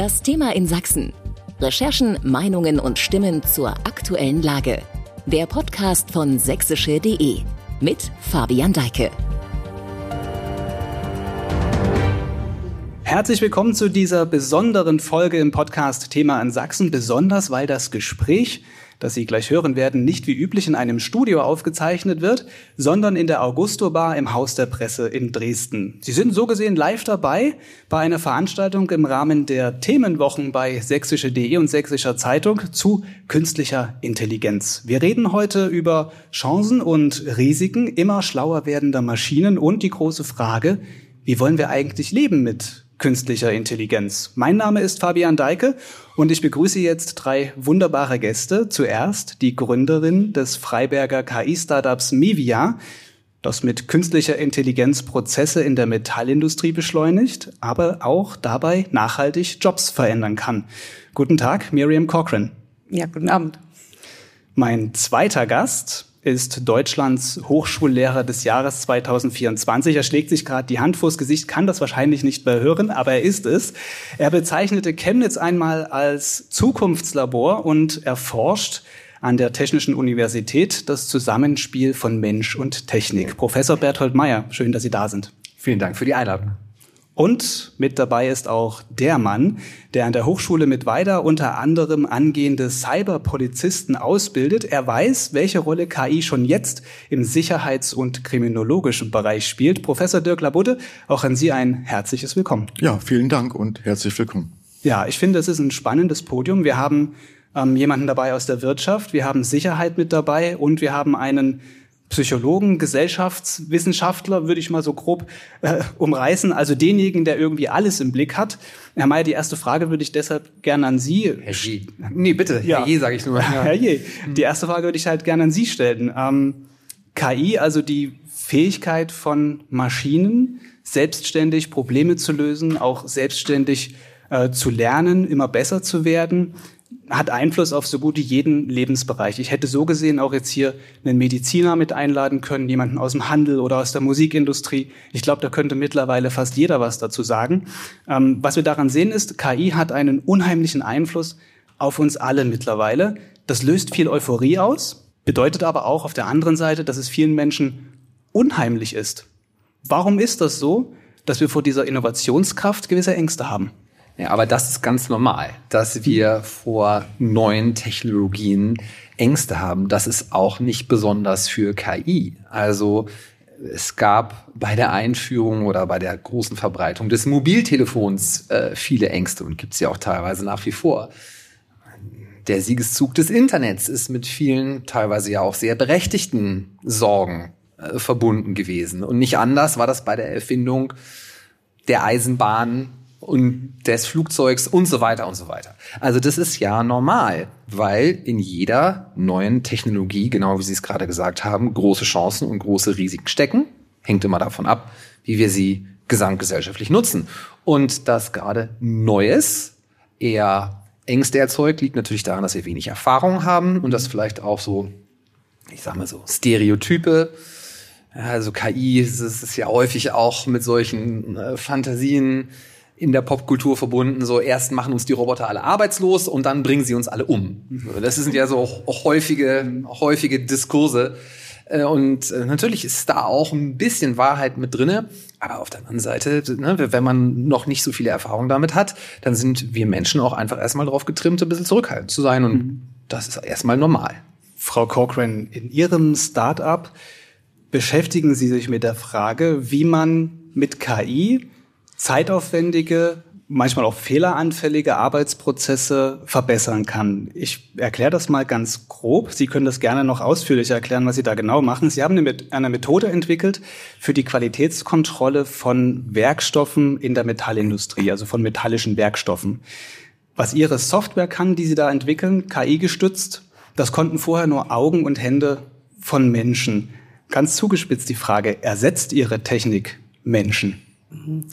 Das Thema in Sachsen. Recherchen, Meinungen und Stimmen zur aktuellen Lage. Der Podcast von sächsische.de mit Fabian Deike. Herzlich willkommen zu dieser besonderen Folge im Podcast Thema in Sachsen, besonders weil das Gespräch das Sie gleich hören werden, nicht wie üblich in einem Studio aufgezeichnet wird, sondern in der Augusto Bar im Haus der Presse in Dresden. Sie sind so gesehen live dabei bei einer Veranstaltung im Rahmen der Themenwochen bei sächsische.de und sächsischer Zeitung zu künstlicher Intelligenz. Wir reden heute über Chancen und Risiken immer schlauer werdender Maschinen und die große Frage, wie wollen wir eigentlich leben mit künstlicher Intelligenz. Mein Name ist Fabian Deike und ich begrüße jetzt drei wunderbare Gäste. Zuerst die Gründerin des Freiberger KI-Startups Mivia, das mit künstlicher Intelligenz Prozesse in der Metallindustrie beschleunigt, aber auch dabei nachhaltig Jobs verändern kann. Guten Tag, Miriam Cochran. Ja, guten Abend. Mein zweiter Gast ist Deutschlands Hochschullehrer des Jahres 2024. Er schlägt sich gerade die Hand vors Gesicht, kann das wahrscheinlich nicht mehr hören, aber er ist es. Er bezeichnete Chemnitz einmal als Zukunftslabor und erforscht an der Technischen Universität das Zusammenspiel von Mensch und Technik. Professor Berthold Meyer, schön, dass Sie da sind. Vielen Dank für die Einladung. Und mit dabei ist auch der Mann, der an der Hochschule mit Weida unter anderem angehende Cyberpolizisten ausbildet. Er weiß, welche Rolle KI schon jetzt im sicherheits- und kriminologischen Bereich spielt. Professor Dirk Labudde, auch an Sie ein herzliches Willkommen. Ja, vielen Dank und herzlich willkommen. Ja, ich finde, es ist ein spannendes Podium. Wir haben ähm, jemanden dabei aus der Wirtschaft, wir haben Sicherheit mit dabei und wir haben einen Psychologen, Gesellschaftswissenschaftler, würde ich mal so grob äh, umreißen, also denjenigen, der irgendwie alles im Blick hat. Herr Mayer, die erste Frage würde ich deshalb gerne an Sie. Herr Je. Nee, bitte, ja. Herr Je, sage ich nur. Ja. Herr Je. Die erste Frage würde ich halt gerne an Sie stellen. Ähm, KI, also die Fähigkeit von Maschinen, selbstständig Probleme zu lösen, auch selbstständig äh, zu lernen, immer besser zu werden hat Einfluss auf so gut wie jeden Lebensbereich. Ich hätte so gesehen auch jetzt hier einen Mediziner mit einladen können, jemanden aus dem Handel oder aus der Musikindustrie. Ich glaube, da könnte mittlerweile fast jeder was dazu sagen. Ähm, was wir daran sehen ist, KI hat einen unheimlichen Einfluss auf uns alle mittlerweile. Das löst viel Euphorie aus, bedeutet aber auch auf der anderen Seite, dass es vielen Menschen unheimlich ist. Warum ist das so, dass wir vor dieser Innovationskraft gewisse Ängste haben? Ja, aber das ist ganz normal, dass wir vor neuen Technologien Ängste haben. Das ist auch nicht besonders für KI. Also es gab bei der Einführung oder bei der großen Verbreitung des Mobiltelefons äh, viele Ängste und gibt es ja auch teilweise nach wie vor. Der Siegeszug des Internets ist mit vielen, teilweise ja auch sehr berechtigten Sorgen äh, verbunden gewesen. Und nicht anders war das bei der Erfindung der Eisenbahn und des Flugzeugs und so weiter und so weiter. Also das ist ja normal, weil in jeder neuen Technologie, genau wie Sie es gerade gesagt haben, große Chancen und große Risiken stecken. Hängt immer davon ab, wie wir sie gesamtgesellschaftlich nutzen. Und dass gerade Neues eher Ängste erzeugt, liegt natürlich daran, dass wir wenig Erfahrung haben und dass vielleicht auch so, ich sag mal so, Stereotype also KI, das ist ja häufig auch mit solchen äh, Fantasien in der Popkultur verbunden, so erst machen uns die Roboter alle arbeitslos und dann bringen sie uns alle um. Das sind ja so häufige, häufige Diskurse. Äh, und äh, natürlich ist da auch ein bisschen Wahrheit mit drinne. Aber auf der anderen Seite, ne, wenn man noch nicht so viele Erfahrungen damit hat, dann sind wir Menschen auch einfach erstmal darauf getrimmt, ein bisschen zurückhaltend zu sein. Und mhm. das ist erstmal normal. Frau Cochran, in Ihrem Start-up beschäftigen Sie sich mit der Frage, wie man mit KI zeitaufwendige, manchmal auch fehleranfällige Arbeitsprozesse verbessern kann. Ich erkläre das mal ganz grob. Sie können das gerne noch ausführlicher erklären, was Sie da genau machen. Sie haben eine Methode entwickelt für die Qualitätskontrolle von Werkstoffen in der Metallindustrie, also von metallischen Werkstoffen. Was Ihre Software kann, die Sie da entwickeln, KI gestützt, das konnten vorher nur Augen und Hände von Menschen. Ganz zugespitzt die Frage, ersetzt Ihre Technik Menschen? Mhm.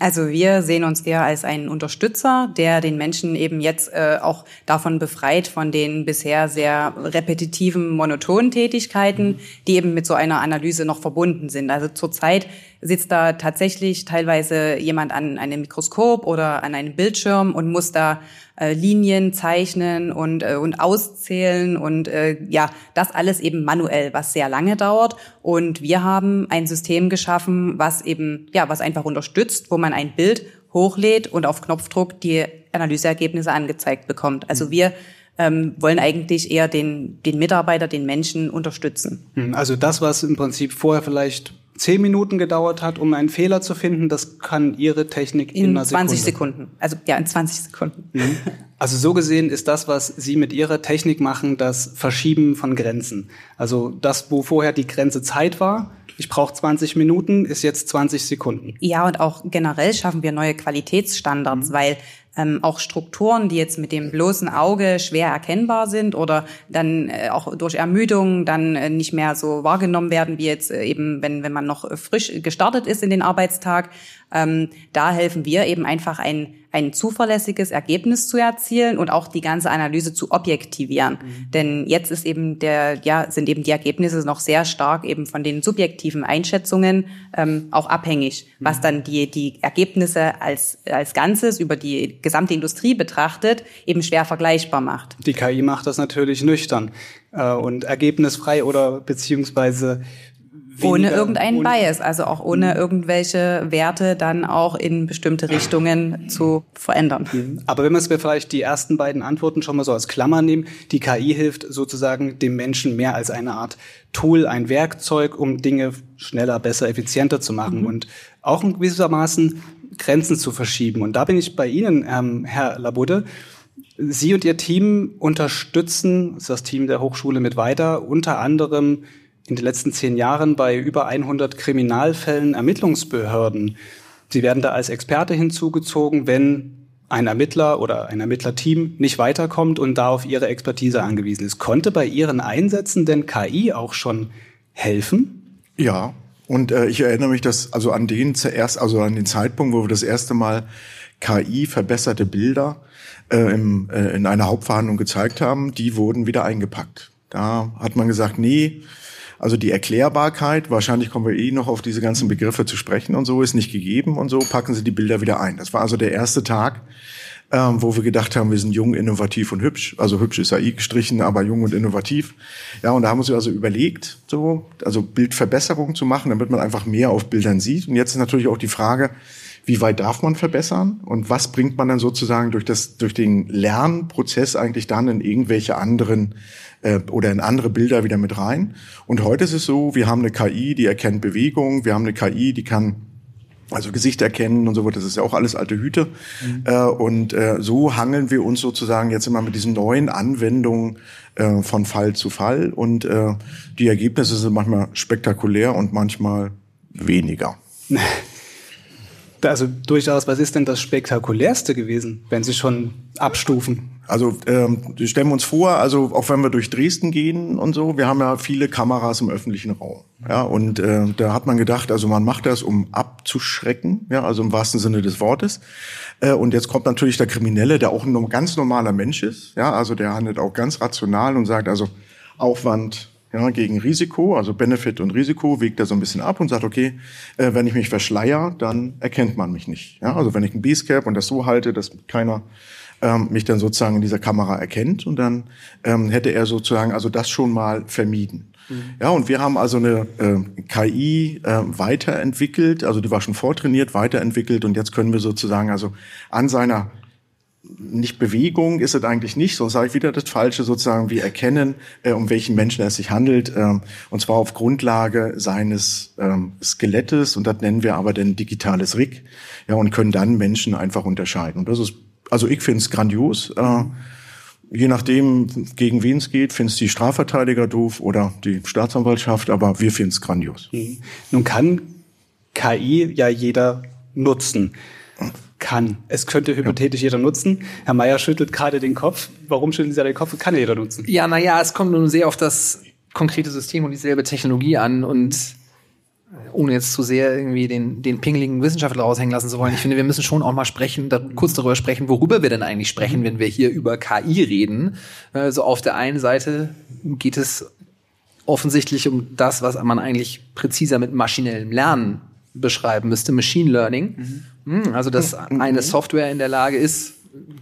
Also wir sehen uns eher als einen Unterstützer, der den Menschen eben jetzt äh, auch davon befreit von den bisher sehr repetitiven, monotonen Tätigkeiten, die eben mit so einer Analyse noch verbunden sind. Also zurzeit sitzt da tatsächlich teilweise jemand an einem Mikroskop oder an einem Bildschirm und muss da äh, Linien zeichnen und, äh, und auszählen und äh, ja, das alles eben manuell, was sehr lange dauert. Und wir haben ein System geschaffen, was eben, ja, was einfach unterstützt, wo man ein Bild hochlädt und auf Knopfdruck die Analyseergebnisse angezeigt bekommt. Also mhm. wir ähm, wollen eigentlich eher den, den Mitarbeiter, den Menschen unterstützen. Mhm. Also das, was im Prinzip vorher vielleicht zehn Minuten gedauert hat, um einen Fehler zu finden, das kann Ihre Technik in, in einer 20 Sekunden. Also ja, in 20 Sekunden. Mhm. Also so gesehen ist das, was Sie mit Ihrer Technik machen, das Verschieben von Grenzen. Also das, wo vorher die Grenze Zeit war, ich brauche 20 Minuten, ist jetzt 20 Sekunden. Ja, und auch generell schaffen wir neue Qualitätsstandards, mhm. weil ähm, auch Strukturen, die jetzt mit dem bloßen Auge schwer erkennbar sind oder dann äh, auch durch Ermüdung dann äh, nicht mehr so wahrgenommen werden, wie jetzt äh, eben, wenn, wenn man noch frisch gestartet ist in den Arbeitstag. Ähm, da helfen wir eben einfach ein ein zuverlässiges Ergebnis zu erzielen und auch die ganze Analyse zu objektivieren. Mhm. Denn jetzt ist eben der, ja, sind eben die Ergebnisse noch sehr stark eben von den subjektiven Einschätzungen ähm, auch abhängig, mhm. was dann die, die Ergebnisse als, als Ganzes über die gesamte Industrie betrachtet eben schwer vergleichbar macht. Die KI macht das natürlich nüchtern äh, und ergebnisfrei oder beziehungsweise ohne irgendeinen Bias, also auch ohne mhm. irgendwelche Werte dann auch in bestimmte Richtungen zu verändern. Mhm. Aber wenn wir es vielleicht die ersten beiden Antworten schon mal so als Klammer nehmen, die KI hilft sozusagen dem Menschen mehr als eine Art Tool, ein Werkzeug, um Dinge schneller, besser, effizienter zu machen mhm. und auch in gewissermaßen Grenzen zu verschieben. Und da bin ich bei Ihnen, ähm, Herr Labudde. Sie und Ihr Team unterstützen, das Team der Hochschule mit weiter, unter anderem in den letzten zehn Jahren bei über 100 Kriminalfällen Ermittlungsbehörden. Sie werden da als Experte hinzugezogen, wenn ein Ermittler oder ein Ermittlerteam nicht weiterkommt und da auf ihre Expertise angewiesen ist. Konnte bei Ihren Einsätzen denn KI auch schon helfen? Ja, und äh, ich erinnere mich, dass also an den zuerst, also an den Zeitpunkt, wo wir das erste Mal KI verbesserte Bilder äh, im, äh, in einer Hauptverhandlung gezeigt haben, die wurden wieder eingepackt. Da hat man gesagt, nee, also die Erklärbarkeit, wahrscheinlich kommen wir eh noch auf diese ganzen Begriffe zu sprechen und so, ist nicht gegeben und so packen sie die Bilder wieder ein. Das war also der erste Tag, ähm, wo wir gedacht haben, wir sind jung, innovativ und hübsch. Also hübsch ist AI gestrichen, aber jung und innovativ. Ja, und da haben wir uns also überlegt, so, also Bildverbesserung zu machen, damit man einfach mehr auf Bildern sieht. Und jetzt ist natürlich auch die Frage, wie weit darf man verbessern und was bringt man dann sozusagen durch das durch den Lernprozess eigentlich dann in irgendwelche anderen äh, oder in andere Bilder wieder mit rein. Und heute ist es so, wir haben eine KI, die erkennt Bewegung, wir haben eine KI, die kann also Gesicht erkennen und so weiter, das ist ja auch alles alte Hüte. Mhm. Äh, und äh, so hangeln wir uns sozusagen jetzt immer mit diesen neuen Anwendungen äh, von Fall zu Fall. Und äh, die Ergebnisse sind manchmal spektakulär und manchmal weniger. Also durchaus, was ist denn das Spektakulärste gewesen, wenn Sie schon abstufen? Also ähm, stellen wir uns vor, also auch wenn wir durch Dresden gehen und so, wir haben ja viele Kameras im öffentlichen Raum. Ja, und äh, da hat man gedacht, also man macht das, um abzuschrecken, ja, also im wahrsten Sinne des Wortes. Äh, und jetzt kommt natürlich der Kriminelle, der auch ein ganz normaler Mensch ist, ja, also der handelt auch ganz rational und sagt also Aufwand, ja, gegen Risiko, also Benefit und Risiko, wägt er so ein bisschen ab und sagt, okay, äh, wenn ich mich verschleier, dann erkennt man mich nicht. Ja, also wenn ich ein Basecap und das so halte, dass keiner ähm, mich dann sozusagen in dieser Kamera erkennt und dann ähm, hätte er sozusagen also das schon mal vermieden. Mhm. Ja, und wir haben also eine äh, KI äh, weiterentwickelt, also die war schon vortrainiert, weiterentwickelt und jetzt können wir sozusagen also an seiner nicht Bewegung ist es eigentlich nicht, sonst sage ich wieder das Falsche, sozusagen, wir erkennen, äh, um welchen Menschen es sich handelt, ähm, und zwar auf Grundlage seines ähm, Skelettes, und das nennen wir aber dann digitales RIG, ja, und können dann Menschen einfach unterscheiden. Und das ist, also ich finde es grandios. Äh, je nachdem, gegen wen es geht, findet die Strafverteidiger doof oder die Staatsanwaltschaft, aber wir finden es grandios. Mhm. Nun kann KI ja jeder nutzen kann. Es könnte hypothetisch jeder nutzen. Herr Mayer schüttelt gerade den Kopf. Warum schütteln Sie da den Kopf? Kann jeder nutzen. Ja, naja, es kommt nun sehr auf das konkrete System und dieselbe Technologie an und ohne jetzt zu sehr irgendwie den, den pingeligen Wissenschaftler raushängen lassen zu wollen. Ich finde, wir müssen schon auch mal sprechen, da, kurz darüber sprechen, worüber wir denn eigentlich sprechen, wenn wir hier über KI reden. Also auf der einen Seite geht es offensichtlich um das, was man eigentlich präziser mit maschinellem Lernen beschreiben müsste, Machine Learning. Mhm. Also, dass eine Software in der Lage ist,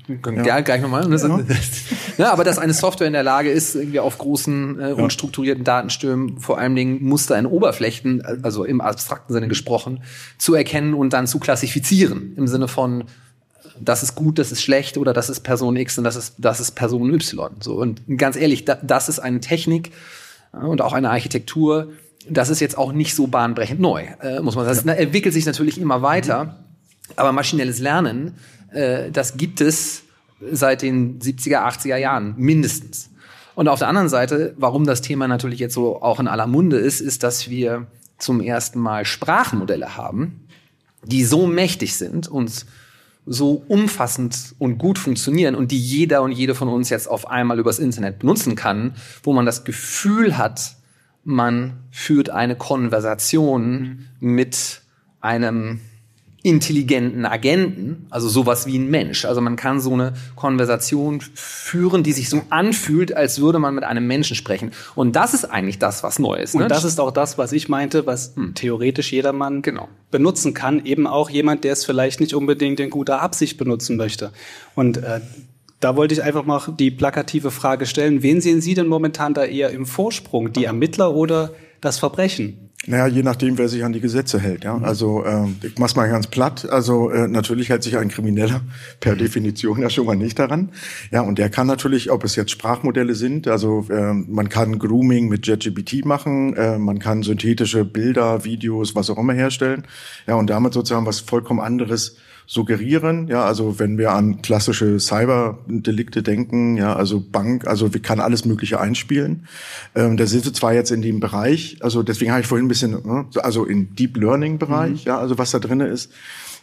ja. gleich nochmal. Ja. ja, aber dass eine Software in der Lage ist, irgendwie auf großen, äh, unstrukturierten Datenströmen vor allen Dingen Muster in Oberflächen, also im abstrakten Sinne gesprochen, zu erkennen und dann zu klassifizieren. Im Sinne von, das ist gut, das ist schlecht oder das ist Person X und das ist, das ist Person Y. So. Und ganz ehrlich, da, das ist eine Technik äh, und auch eine Architektur, das ist jetzt auch nicht so bahnbrechend neu, äh, muss man sagen. Das ja. entwickelt sich natürlich immer weiter, aber maschinelles Lernen, äh, das gibt es seit den 70er, 80er Jahren mindestens. Und auf der anderen Seite, warum das Thema natürlich jetzt so auch in aller Munde ist, ist, dass wir zum ersten Mal Sprachmodelle haben, die so mächtig sind und so umfassend und gut funktionieren und die jeder und jede von uns jetzt auf einmal übers Internet benutzen kann, wo man das Gefühl hat, man führt eine Konversation mit einem intelligenten Agenten, also sowas wie ein Mensch. Also man kann so eine Konversation führen, die sich so anfühlt, als würde man mit einem Menschen sprechen. Und das ist eigentlich das, was neu ist. Ne? Und das ist auch das, was ich meinte, was hm. theoretisch jedermann genau. benutzen kann. Eben auch jemand, der es vielleicht nicht unbedingt in guter Absicht benutzen möchte. Und äh, da wollte ich einfach mal die plakative Frage stellen. Wen sehen Sie denn momentan da eher im Vorsprung? Die Ermittler oder das Verbrechen? Naja, je nachdem, wer sich an die Gesetze hält. Ja? Mhm. Also äh, ich mach's mal ganz platt. Also äh, natürlich hält sich ein Krimineller per. Definition ja schon mal nicht daran. Ja, und der kann natürlich, ob es jetzt Sprachmodelle sind, also äh, man kann Grooming mit JetGPT machen, äh, man kann synthetische Bilder, Videos, was auch immer herstellen. Ja, und damit sozusagen was vollkommen anderes suggerieren. Ja, also wenn wir an klassische Cyberdelikte denken, ja, also Bank, also wir kann alles Mögliche einspielen. Ähm, da sind wir zwar jetzt in dem Bereich, also deswegen habe ich vorhin ein bisschen, ne, also in Deep Learning Bereich, mhm. ja, also was da drinne ist.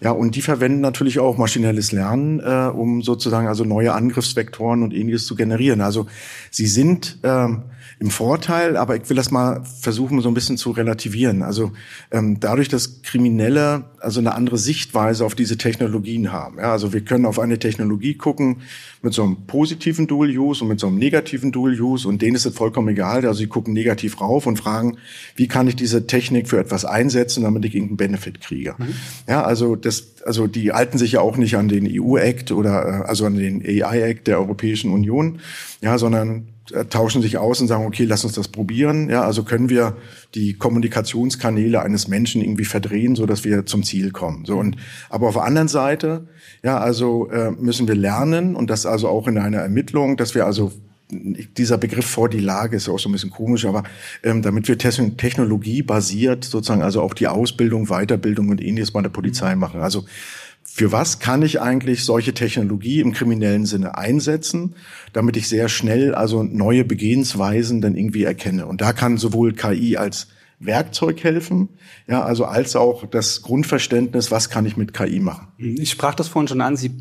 Ja, und die verwenden natürlich auch maschinelles Lernen, äh, um sozusagen also neue Angriffsvektoren und ähnliches zu generieren. Also sie sind ähm, im Vorteil, aber ich will das mal versuchen, so ein bisschen zu relativieren. Also ähm, dadurch, dass Kriminelle also eine andere Sichtweise auf diese Technologien haben. Ja, also wir können auf eine Technologie gucken mit so einem positiven Dual-Use und mit so einem negativen Dual-Use und denen ist es vollkommen egal. Also sie gucken negativ rauf und fragen, wie kann ich diese Technik für etwas einsetzen, damit ich irgendeinen Benefit kriege. Mhm. Ja, also das, also die halten sich ja auch nicht an den EU-Act oder äh, also an den AI-Act der Europäischen Union, ja, sondern äh, tauschen sich aus und sagen, okay, lass uns das probieren. Ja, also können wir die Kommunikationskanäle eines Menschen irgendwie verdrehen, so dass wir zum Ziel kommen. So und aber auf der anderen Seite, ja, also äh, müssen wir lernen und das also auch in einer Ermittlung, dass wir also dieser Begriff vor die Lage ist auch so ein bisschen komisch, aber ähm, damit wir Technologie basiert sozusagen also auch die Ausbildung, Weiterbildung und ähnliches bei der Polizei machen. Also für was kann ich eigentlich solche Technologie im kriminellen Sinne einsetzen, damit ich sehr schnell also neue Begehensweisen dann irgendwie erkenne. Und da kann sowohl KI als Werkzeug helfen, ja, also als auch das Grundverständnis, was kann ich mit KI machen. Ich sprach das vorhin schon an, Sie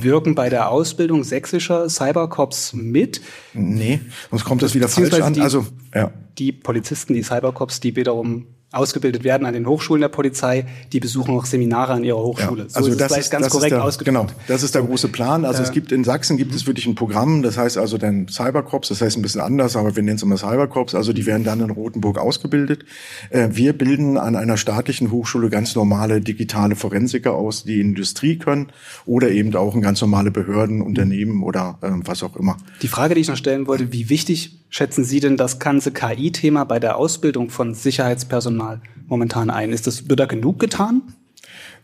wirken bei der Ausbildung sächsischer Cybercops mit. Nee, sonst kommt das wieder falsch an. Die, also, ja. die Polizisten, die Cybercops, die wiederum ausgebildet werden an den Hochschulen der Polizei, die besuchen auch Seminare an ihrer Hochschule. Ja, also so das, ist ganz das korrekt ist der, Genau, das ist der große Plan. Also äh, es gibt in Sachsen gibt es wirklich ein Programm, das heißt also dann Cybercops, das heißt ein bisschen anders, aber wir nennen es immer Cybercops. Also die werden dann in Rothenburg ausgebildet. Äh, wir bilden an einer staatlichen Hochschule ganz normale digitale Forensiker aus, die Industrie können oder eben auch in ganz normale Behörden, Unternehmen oder äh, was auch immer. Die Frage, die ich noch stellen wollte, wie wichtig schätzen Sie denn das ganze KI-Thema bei der Ausbildung von Sicherheitspersonal momentan ein? Ist das, wird da genug getan?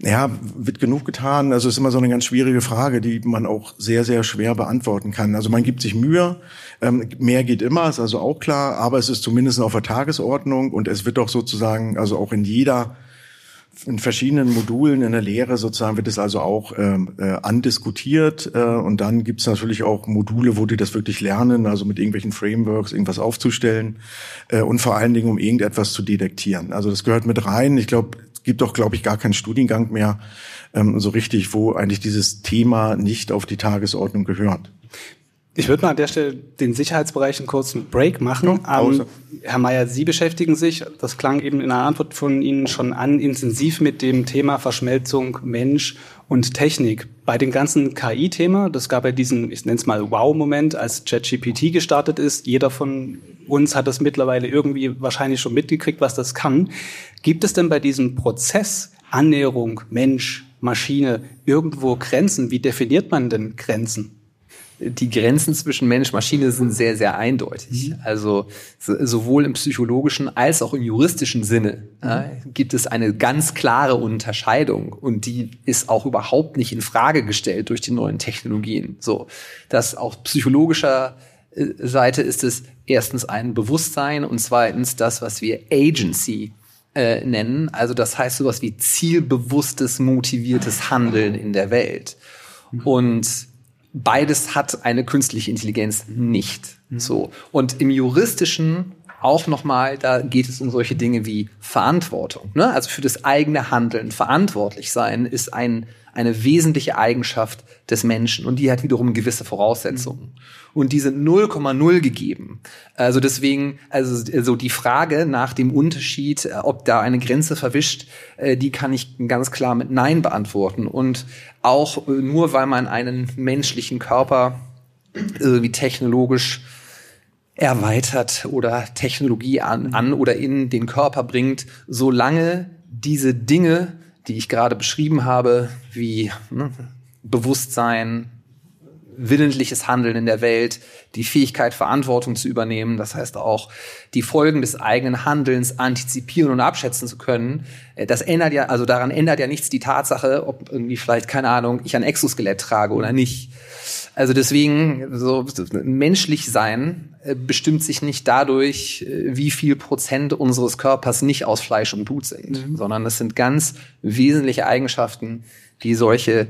Ja, wird genug getan. Also es ist immer so eine ganz schwierige Frage, die man auch sehr, sehr schwer beantworten kann. Also man gibt sich Mühe, ähm, mehr geht immer, ist also auch klar, aber es ist zumindest auf der Tagesordnung und es wird doch sozusagen, also auch in jeder in verschiedenen Modulen in der Lehre sozusagen wird es also auch ähm, äh, andiskutiert äh, und dann gibt es natürlich auch Module, wo die das wirklich lernen, also mit irgendwelchen Frameworks irgendwas aufzustellen äh, und vor allen Dingen um irgendetwas zu detektieren. Also das gehört mit rein. Ich glaube, gibt doch, glaube ich, gar keinen Studiengang mehr ähm, so richtig, wo eigentlich dieses Thema nicht auf die Tagesordnung gehört. Ich würde mal an der Stelle den Sicherheitsbereich einen kurzen Break machen. Ja, ähm, Herr Mayer, Sie beschäftigen sich, das klang eben in der Antwort von Ihnen schon an, intensiv mit dem Thema Verschmelzung Mensch und Technik. Bei dem ganzen KI-Thema, das gab ja diesen, ich nenne es mal Wow-Moment, als ChatGPT gestartet ist. Jeder von uns hat das mittlerweile irgendwie wahrscheinlich schon mitgekriegt, was das kann. Gibt es denn bei diesem Prozess Annäherung, Mensch, Maschine irgendwo Grenzen? Wie definiert man denn Grenzen? Die Grenzen zwischen Mensch und Maschine sind sehr, sehr eindeutig. Mhm. Also so, sowohl im psychologischen als auch im juristischen Sinne äh, gibt es eine ganz klare Unterscheidung und die ist auch überhaupt nicht in Frage gestellt durch die neuen Technologien. So, dass auf psychologischer äh, Seite ist es erstens ein Bewusstsein und zweitens das, was wir Agency äh, nennen. Also das heißt sowas wie zielbewusstes, motiviertes Handeln in der Welt. Mhm. Und beides hat eine künstliche Intelligenz nicht. Mhm. So. Und im juristischen auch nochmal, da geht es um solche Dinge wie Verantwortung. Ne? Also für das eigene Handeln verantwortlich sein ist ein eine wesentliche Eigenschaft des Menschen und die hat wiederum gewisse Voraussetzungen. Mhm. Und die sind 0,0 gegeben. Also deswegen, also, also die Frage nach dem Unterschied, äh, ob da eine Grenze verwischt, äh, die kann ich ganz klar mit Nein beantworten. Und auch äh, nur weil man einen menschlichen Körper irgendwie technologisch erweitert oder Technologie an, an oder in den Körper bringt, solange diese Dinge die ich gerade beschrieben habe, wie ne, Bewusstsein, willentliches Handeln in der Welt, die Fähigkeit, Verantwortung zu übernehmen, das heißt auch die Folgen des eigenen Handelns antizipieren und abschätzen zu können. Äh, das ändert ja, also daran ändert ja nichts die Tatsache, ob irgendwie vielleicht, keine Ahnung, ich ein Exoskelett trage oder nicht. Also deswegen, so menschlich sein äh, bestimmt sich nicht dadurch, äh, wie viel Prozent unseres Körpers nicht aus Fleisch und Blut sind, mhm. sondern es sind ganz wesentliche Eigenschaften, die solche,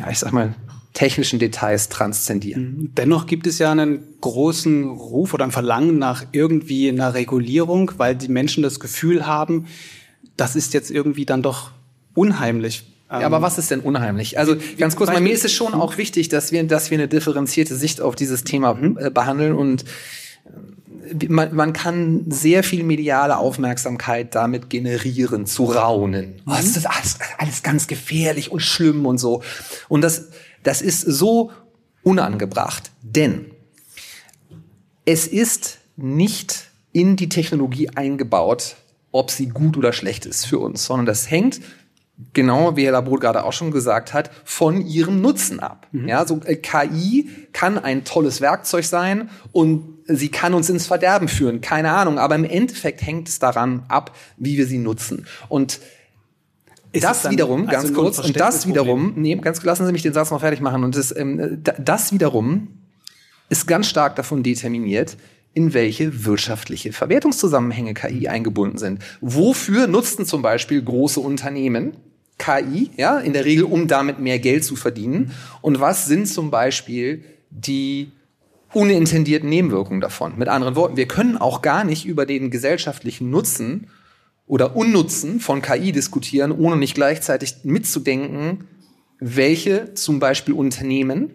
ja, ich sag mal, technischen Details transzendieren. Mhm. Dennoch gibt es ja einen großen Ruf oder ein Verlangen nach irgendwie einer Regulierung, weil die Menschen das Gefühl haben, das ist jetzt irgendwie dann doch unheimlich. Ja, aber was ist denn unheimlich? Also ganz kurz, bei mir ist es schon auch wichtig, dass wir, dass wir eine differenzierte Sicht auf dieses Thema mhm. äh, behandeln und äh, man, man kann sehr viel mediale Aufmerksamkeit damit generieren, zu raunen. Mhm. Oh, das ist alles, alles ganz gefährlich und schlimm und so. Und das, das ist so unangebracht, denn es ist nicht in die Technologie eingebaut, ob sie gut oder schlecht ist für uns, sondern das hängt genau wie Herr Labot gerade auch schon gesagt hat, von ihrem Nutzen ab. Mhm. Ja, so äh, KI kann ein tolles Werkzeug sein und sie kann uns ins Verderben führen, keine Ahnung, aber im Endeffekt hängt es daran ab, wie wir sie nutzen. Und ist das wiederum, also ganz kurz, und das wiederum, nee, ganz lassen Sie mich den Satz noch fertig machen, und das, ähm, das wiederum ist ganz stark davon determiniert, in welche wirtschaftliche Verwertungszusammenhänge KI eingebunden sind. Wofür nutzten zum Beispiel große Unternehmen KI, ja, in der Regel, um damit mehr Geld zu verdienen. Und was sind zum Beispiel die unintendierten Nebenwirkungen davon? Mit anderen Worten, wir können auch gar nicht über den gesellschaftlichen Nutzen oder Unnutzen von KI diskutieren, ohne nicht gleichzeitig mitzudenken, welche zum Beispiel Unternehmen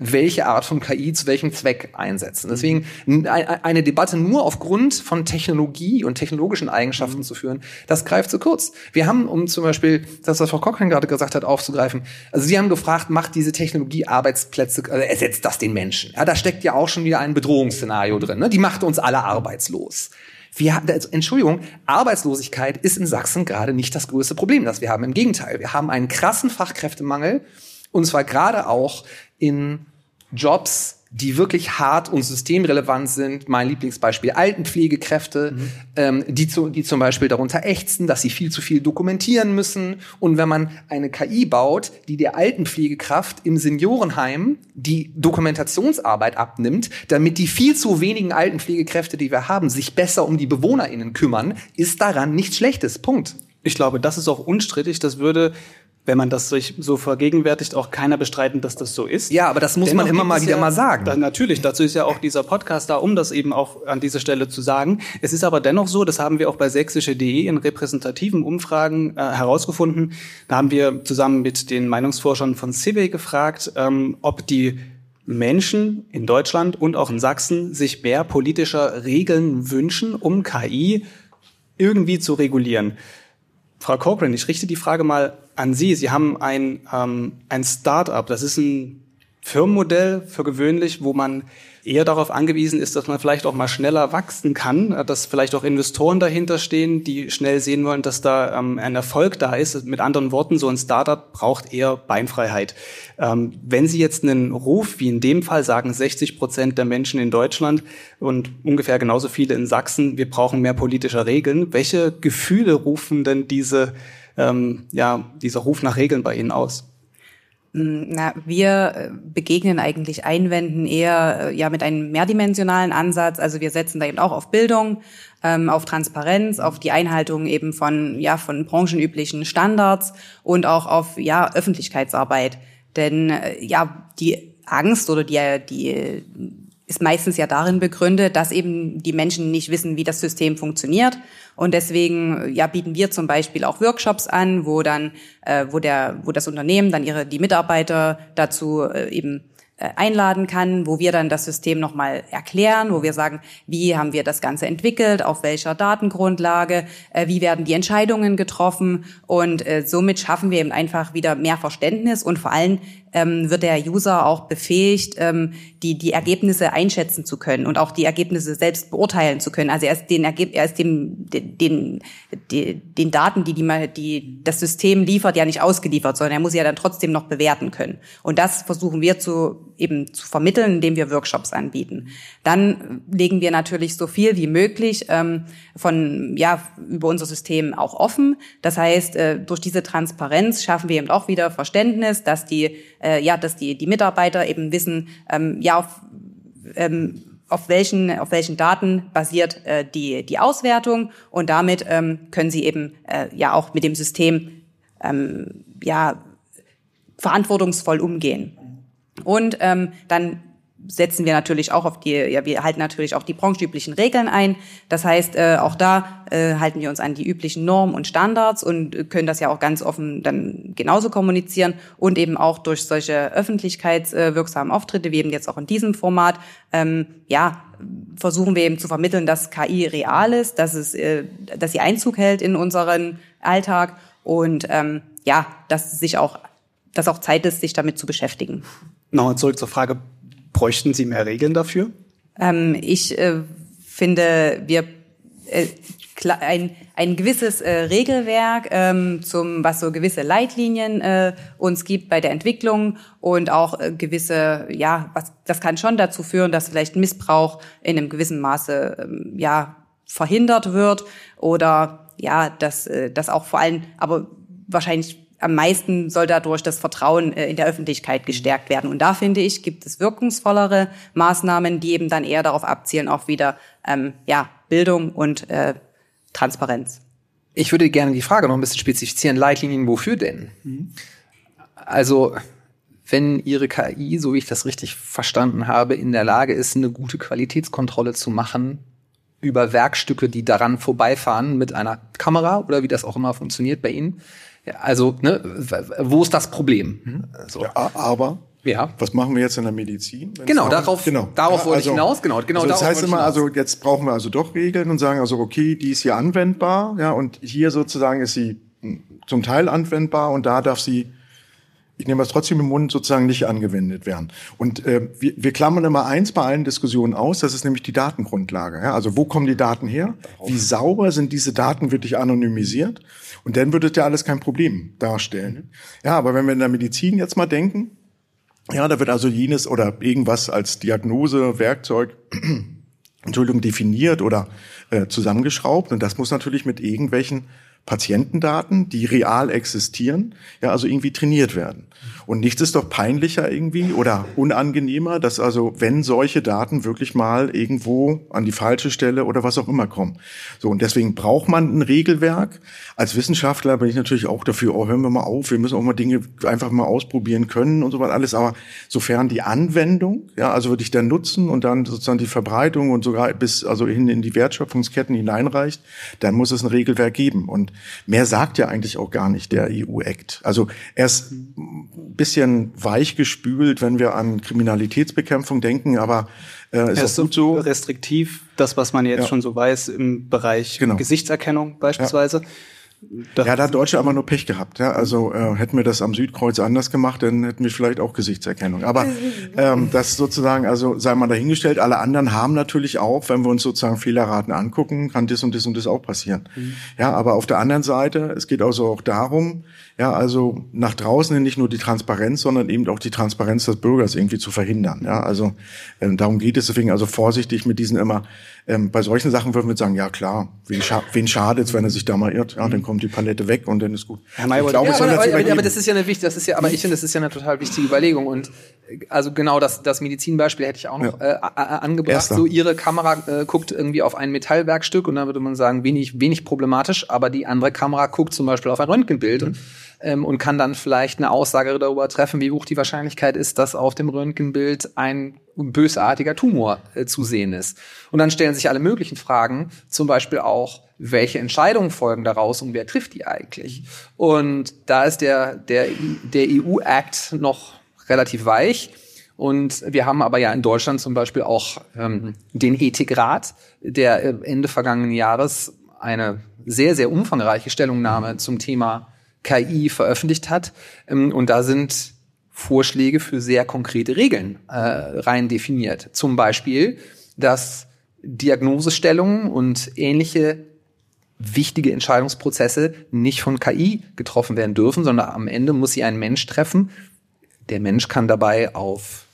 welche Art von KI zu welchem Zweck einsetzen. Deswegen eine Debatte nur aufgrund von Technologie und technologischen Eigenschaften mhm. zu führen, das greift zu kurz. Wir haben, um zum Beispiel das, was Frau Cochran gerade gesagt hat, aufzugreifen, also Sie haben gefragt, macht diese Technologie Arbeitsplätze, also ersetzt das den Menschen? Ja, da steckt ja auch schon wieder ein Bedrohungsszenario drin. Ne? Die macht uns alle arbeitslos. Wir, also, Entschuldigung, Arbeitslosigkeit ist in Sachsen gerade nicht das größte Problem, das wir haben. Im Gegenteil, wir haben einen krassen Fachkräftemangel und zwar gerade auch in Jobs, die wirklich hart und systemrelevant sind. Mein Lieblingsbeispiel Altenpflegekräfte, mhm. ähm, die, zu, die zum Beispiel darunter ächzen, dass sie viel zu viel dokumentieren müssen. Und wenn man eine KI baut, die der Altenpflegekraft im Seniorenheim die Dokumentationsarbeit abnimmt, damit die viel zu wenigen Altenpflegekräfte, die wir haben, sich besser um die BewohnerInnen kümmern, ist daran nichts Schlechtes. Punkt. Ich glaube, das ist auch unstrittig. Das würde wenn man das sich so vergegenwärtigt, auch keiner bestreiten, dass das so ist. Ja, aber das muss Dennoch man immer mal wieder ja, mal sagen. Da, natürlich, dazu ist ja auch dieser Podcast da, um das eben auch an dieser Stelle zu sagen. Es ist aber dennoch so, das haben wir auch bei sächsische.de in repräsentativen Umfragen äh, herausgefunden. Da haben wir zusammen mit den Meinungsforschern von CIVE gefragt, ähm, ob die Menschen in Deutschland und auch in Sachsen sich mehr politischer Regeln wünschen, um KI irgendwie zu regulieren. Frau Cochran, ich richte die Frage mal an Sie. Sie haben ein, ähm, ein Start-up, das ist ein Firmenmodell für gewöhnlich, wo man eher darauf angewiesen ist, dass man vielleicht auch mal schneller wachsen kann, dass vielleicht auch Investoren dahinter stehen, die schnell sehen wollen, dass da ähm, ein Erfolg da ist. Mit anderen Worten, so ein Startup braucht eher Beinfreiheit. Ähm, wenn Sie jetzt einen Ruf, wie in dem Fall sagen 60 Prozent der Menschen in Deutschland und ungefähr genauso viele in Sachsen, wir brauchen mehr politische Regeln, welche Gefühle rufen denn diese, ähm, ja, dieser Ruf nach Regeln bei Ihnen aus? Hm, na, wir äh, begegnen eigentlich Einwänden eher äh, ja mit einem mehrdimensionalen Ansatz. Also wir setzen da eben auch auf Bildung, ähm, auf Transparenz, auf die Einhaltung eben von ja von branchenüblichen Standards und auch auf ja Öffentlichkeitsarbeit. Denn äh, ja die Angst oder die die ist meistens ja darin begründet, dass eben die Menschen nicht wissen, wie das System funktioniert. Und deswegen ja, bieten wir zum Beispiel auch Workshops an, wo dann, äh, wo der, wo das Unternehmen dann ihre die Mitarbeiter dazu äh, eben äh, einladen kann, wo wir dann das System nochmal erklären, wo wir sagen, wie haben wir das Ganze entwickelt, auf welcher Datengrundlage, äh, wie werden die Entscheidungen getroffen. Und äh, somit schaffen wir eben einfach wieder mehr Verständnis und vor allem ähm, wird der User auch befähigt, ähm, die, die Ergebnisse einschätzen zu können und auch die Ergebnisse selbst beurteilen zu können. Also er ist den, Ergeb er ist dem, den, den, den Daten, die, die, die das System liefert, ja nicht ausgeliefert, sondern er muss ja dann trotzdem noch bewerten können. Und das versuchen wir zu, eben zu vermitteln, indem wir Workshops anbieten. Dann legen wir natürlich so viel wie möglich ähm, von, ja, über unser System auch offen. Das heißt, äh, durch diese Transparenz schaffen wir eben auch wieder Verständnis, dass die äh, ja, dass die, die Mitarbeiter eben wissen, ähm, ja, auf, ähm, auf welchen, auf welchen Daten basiert äh, die, die Auswertung und damit ähm, können sie eben äh, ja auch mit dem System ähm, ja, verantwortungsvoll umgehen. Und ähm, dann setzen wir natürlich auch auf die, ja, wir halten natürlich auch die branchenüblichen Regeln ein. Das heißt, äh, auch da äh, halten wir uns an die üblichen Normen und Standards und können das ja auch ganz offen dann genauso kommunizieren und eben auch durch solche öffentlichkeitswirksamen Auftritte, wie eben jetzt auch in diesem Format, ähm, ja, versuchen wir eben zu vermitteln, dass KI real ist, dass es, äh, dass sie Einzug hält in unseren Alltag und ähm, ja, dass sich auch, dass auch Zeit ist, sich damit zu beschäftigen. Nochmal zurück zur Frage Bräuchten Sie mehr Regeln dafür? Ähm, ich äh, finde, wir äh, ein, ein gewisses äh, Regelwerk ähm, zum was so gewisse Leitlinien äh, uns gibt bei der Entwicklung und auch äh, gewisse ja was das kann schon dazu führen dass vielleicht Missbrauch in einem gewissen Maße ähm, ja verhindert wird oder ja dass äh, das auch vor allem aber wahrscheinlich am meisten soll dadurch das Vertrauen äh, in der Öffentlichkeit gestärkt werden. Und da finde ich, gibt es wirkungsvollere Maßnahmen, die eben dann eher darauf abzielen, auch wieder ähm, ja, Bildung und äh, Transparenz. Ich würde gerne die Frage noch ein bisschen spezifizieren. Leitlinien, wofür denn? Mhm. Also, wenn Ihre KI, so wie ich das richtig verstanden habe, in der Lage ist, eine gute Qualitätskontrolle zu machen über Werkstücke, die daran vorbeifahren mit einer Kamera oder wie das auch immer funktioniert bei Ihnen, also, ne, wo ist das Problem? Mhm. So. Ja, aber ja. Was machen wir jetzt in der Medizin? Genau, darauf, genau. darauf ja, wollte also, ich hinaus. Genau, genau. Also das heißt immer, also jetzt brauchen wir also doch Regeln und sagen also, okay, die ist hier anwendbar, ja, und hier sozusagen ist sie hm, zum Teil anwendbar und da darf sie ich nehme das trotzdem im Mund, sozusagen nicht angewendet werden. Und äh, wir, wir klammern immer eins bei allen Diskussionen aus, das ist nämlich die Datengrundlage. Ja? Also wo kommen die Daten her? Wie sauber sind diese Daten wirklich anonymisiert? Und dann würde ja alles kein Problem darstellen. Ja, aber wenn wir in der Medizin jetzt mal denken, ja, da wird also jenes oder irgendwas als Diagnose, Werkzeug, Entschuldigung, definiert oder äh, zusammengeschraubt. Und das muss natürlich mit irgendwelchen Patientendaten, die real existieren, ja, also irgendwie trainiert werden. Und nichts ist doch peinlicher irgendwie oder unangenehmer, dass also, wenn solche Daten wirklich mal irgendwo an die falsche Stelle oder was auch immer kommen. So, und deswegen braucht man ein Regelwerk. Als Wissenschaftler bin ich natürlich auch dafür, oh, hören wir mal auf, wir müssen auch mal Dinge einfach mal ausprobieren können und so weiter alles. Aber sofern die Anwendung, ja, also wirklich der Nutzen und dann sozusagen die Verbreitung und sogar bis, also hin in die Wertschöpfungsketten hineinreicht, dann muss es ein Regelwerk geben. Und mehr sagt ja eigentlich auch gar nicht der EU-Act. Also er ist ein bisschen weich gespült, wenn wir an Kriminalitätsbekämpfung denken, aber äh, ist er ist gut so restriktiv, das, was man jetzt ja. schon so weiß im Bereich genau. Gesichtserkennung beispielsweise. Ja. Das ja, da hat Deutsche aber nur Pech gehabt. Ja, also äh, hätten wir das am Südkreuz anders gemacht, dann hätten wir vielleicht auch Gesichtserkennung. Aber ähm, das sozusagen, also sei mal dahingestellt. Alle anderen haben natürlich auch, wenn wir uns sozusagen Fehlerraten angucken, kann das und das und das auch passieren. Mhm. Ja, aber auf der anderen Seite, es geht also auch darum, ja, also nach draußen nicht nur die Transparenz, sondern eben auch die Transparenz des Bürgers irgendwie zu verhindern. Ja, also ähm, darum geht es. Deswegen also vorsichtig mit diesen immer. Ähm, bei solchen Sachen würden wir sagen, ja klar, wen, scha wen schadet, wenn er sich da mal irrt? Ja, dann kommt die Palette weg und dann ist gut. Herr Mayer, ich glaube, ja, aber, aber, aber, das ist ja eine wichtige, das ist ja, aber ich finde, das ist ja eine total wichtige Überlegung und äh, also genau das, das Medizinbeispiel hätte ich auch noch ja. äh, angebracht. Erster. So ihre Kamera äh, guckt irgendwie auf ein Metallwerkstück und dann würde man sagen, wenig, wenig problematisch, aber die andere Kamera guckt zum Beispiel auf ein Röntgenbild mhm. und ähm, und kann dann vielleicht eine Aussage darüber treffen, wie hoch die Wahrscheinlichkeit ist, dass auf dem Röntgenbild ein bösartiger Tumor äh, zu sehen ist. Und dann stellen sich alle möglichen Fragen, zum Beispiel auch, welche Entscheidungen folgen daraus und wer trifft die eigentlich? Und da ist der, der, der EU-Act noch relativ weich. Und wir haben aber ja in Deutschland zum Beispiel auch ähm, den Ethikrat, der äh, Ende vergangenen Jahres eine sehr, sehr umfangreiche Stellungnahme zum Thema KI veröffentlicht hat. Ähm, und da sind Vorschläge für sehr konkrete Regeln äh, rein definiert. Zum Beispiel, dass Diagnosestellungen und ähnliche wichtige Entscheidungsprozesse nicht von KI getroffen werden dürfen, sondern am Ende muss sie ein Mensch treffen. Der Mensch kann dabei auf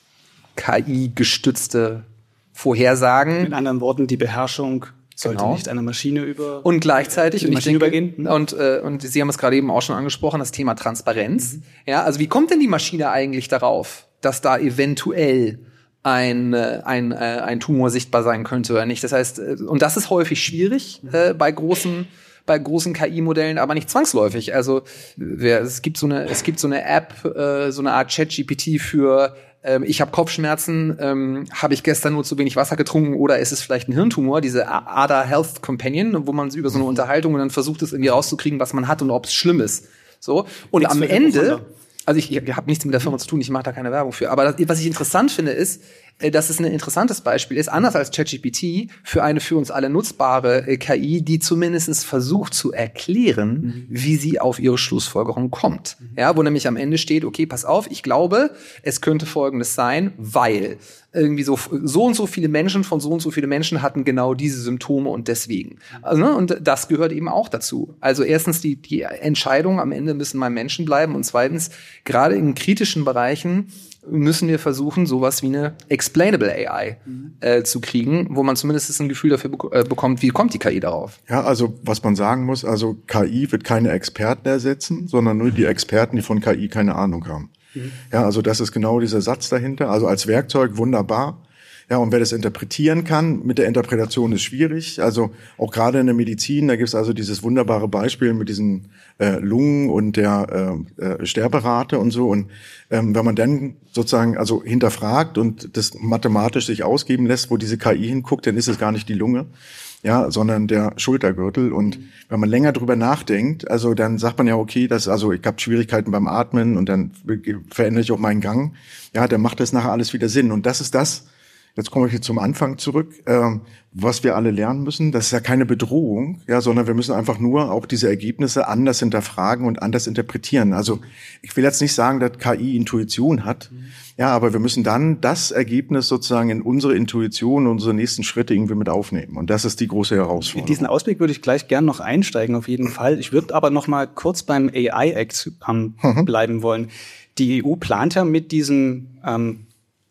KI gestützte Vorhersagen. In anderen Worten, die Beherrschung sollte genau. nicht einer Maschine über und gleichzeitig und Maschine denke, übergehen. Und äh, und Sie haben es gerade eben auch schon angesprochen, das Thema Transparenz. Mhm. Ja, also wie kommt denn die Maschine eigentlich darauf, dass da eventuell ein, äh, ein, äh, ein Tumor sichtbar sein könnte oder nicht? Das heißt, äh, und das ist häufig schwierig äh, bei großen bei großen KI-Modellen, aber nicht zwangsläufig. Also es gibt so eine es gibt so eine App, äh, so eine Art ChatGPT für ähm, ich habe Kopfschmerzen, ähm, habe ich gestern nur zu wenig Wasser getrunken oder ist es vielleicht ein Hirntumor, diese ADA Health Companion, wo man über so eine mhm. Unterhaltung und dann versucht es irgendwie rauszukriegen, was man hat und ob es schlimm ist. So und Nichts am Ende also ich, ich habe nichts mit der Firma zu tun, ich mache da keine Werbung für. Aber das, was ich interessant finde, ist, dass es ein interessantes Beispiel ist, anders als ChatGPT, für eine für uns alle nutzbare äh, KI, die zumindest versucht zu erklären, mhm. wie sie auf ihre Schlussfolgerung kommt. Mhm. Ja, wo nämlich am Ende steht, okay, pass auf, ich glaube, es könnte folgendes sein, weil irgendwie so, so und so viele Menschen von so und so viele Menschen hatten genau diese Symptome und deswegen. Also, ne, und das gehört eben auch dazu. Also erstens, die, die Entscheidungen am Ende müssen beim Menschen bleiben und zweitens, gerade in kritischen Bereichen müssen wir versuchen, sowas wie eine explainable AI äh, zu kriegen, wo man zumindest ein Gefühl dafür be äh, bekommt, wie kommt die KI darauf. Ja, also was man sagen muss, also KI wird keine Experten ersetzen, sondern nur die Experten, die von KI keine Ahnung haben. Mhm. Ja, also das ist genau dieser Satz dahinter. Also als Werkzeug wunderbar. Ja, und wer das interpretieren kann, mit der Interpretation ist schwierig. Also auch gerade in der Medizin, da gibt es also dieses wunderbare Beispiel mit diesen äh, Lungen und der äh, äh, Sterberate und so. Und ähm, wenn man dann sozusagen also hinterfragt und das mathematisch sich ausgeben lässt, wo diese KI hinguckt, dann ist es gar nicht die Lunge, ja, sondern der Schultergürtel. Und wenn man länger drüber nachdenkt, also dann sagt man ja, okay, das also ich habe Schwierigkeiten beim Atmen und dann verändere ich auch meinen Gang. Ja, dann macht das nachher alles wieder Sinn. Und das ist das, jetzt komme ich jetzt zum Anfang zurück, ähm, was wir alle lernen müssen, das ist ja keine Bedrohung, ja, sondern wir müssen einfach nur auch diese Ergebnisse anders hinterfragen und anders interpretieren. Also ich will jetzt nicht sagen, dass KI Intuition hat, mhm. ja, aber wir müssen dann das Ergebnis sozusagen in unsere Intuition, unsere nächsten Schritte irgendwie mit aufnehmen. Und das ist die große Herausforderung. In diesen Ausblick würde ich gleich gern noch einsteigen, auf jeden Fall. Ich würde aber noch mal kurz beim AI Act ähm, mhm. bleiben wollen. Die EU plant ja mit diesem ähm,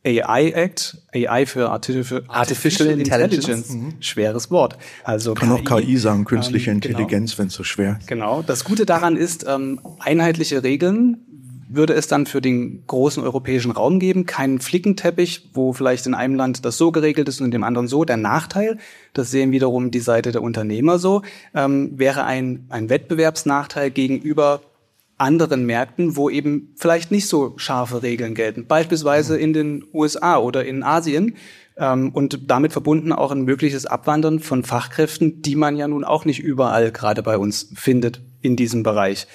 AI Act, AI für Artificial, Artificial Intelligence, Intelligence. Mhm. schweres Wort. Also kann KI, auch KI sagen, künstliche ähm. Intelligenz, genau. wenn es so schwer ist. Genau. Das Gute daran ist, ähm, einheitliche Regeln würde es dann für den großen europäischen Raum geben, keinen Flickenteppich, wo vielleicht in einem Land das so geregelt ist und in dem anderen so. Der Nachteil, das sehen wiederum die Seite der Unternehmer so, ähm, wäre ein, ein Wettbewerbsnachteil gegenüber anderen Märkten, wo eben vielleicht nicht so scharfe Regeln gelten, beispielsweise in den USA oder in Asien ähm, und damit verbunden auch ein mögliches Abwandern von Fachkräften, die man ja nun auch nicht überall gerade bei uns findet in diesem Bereich.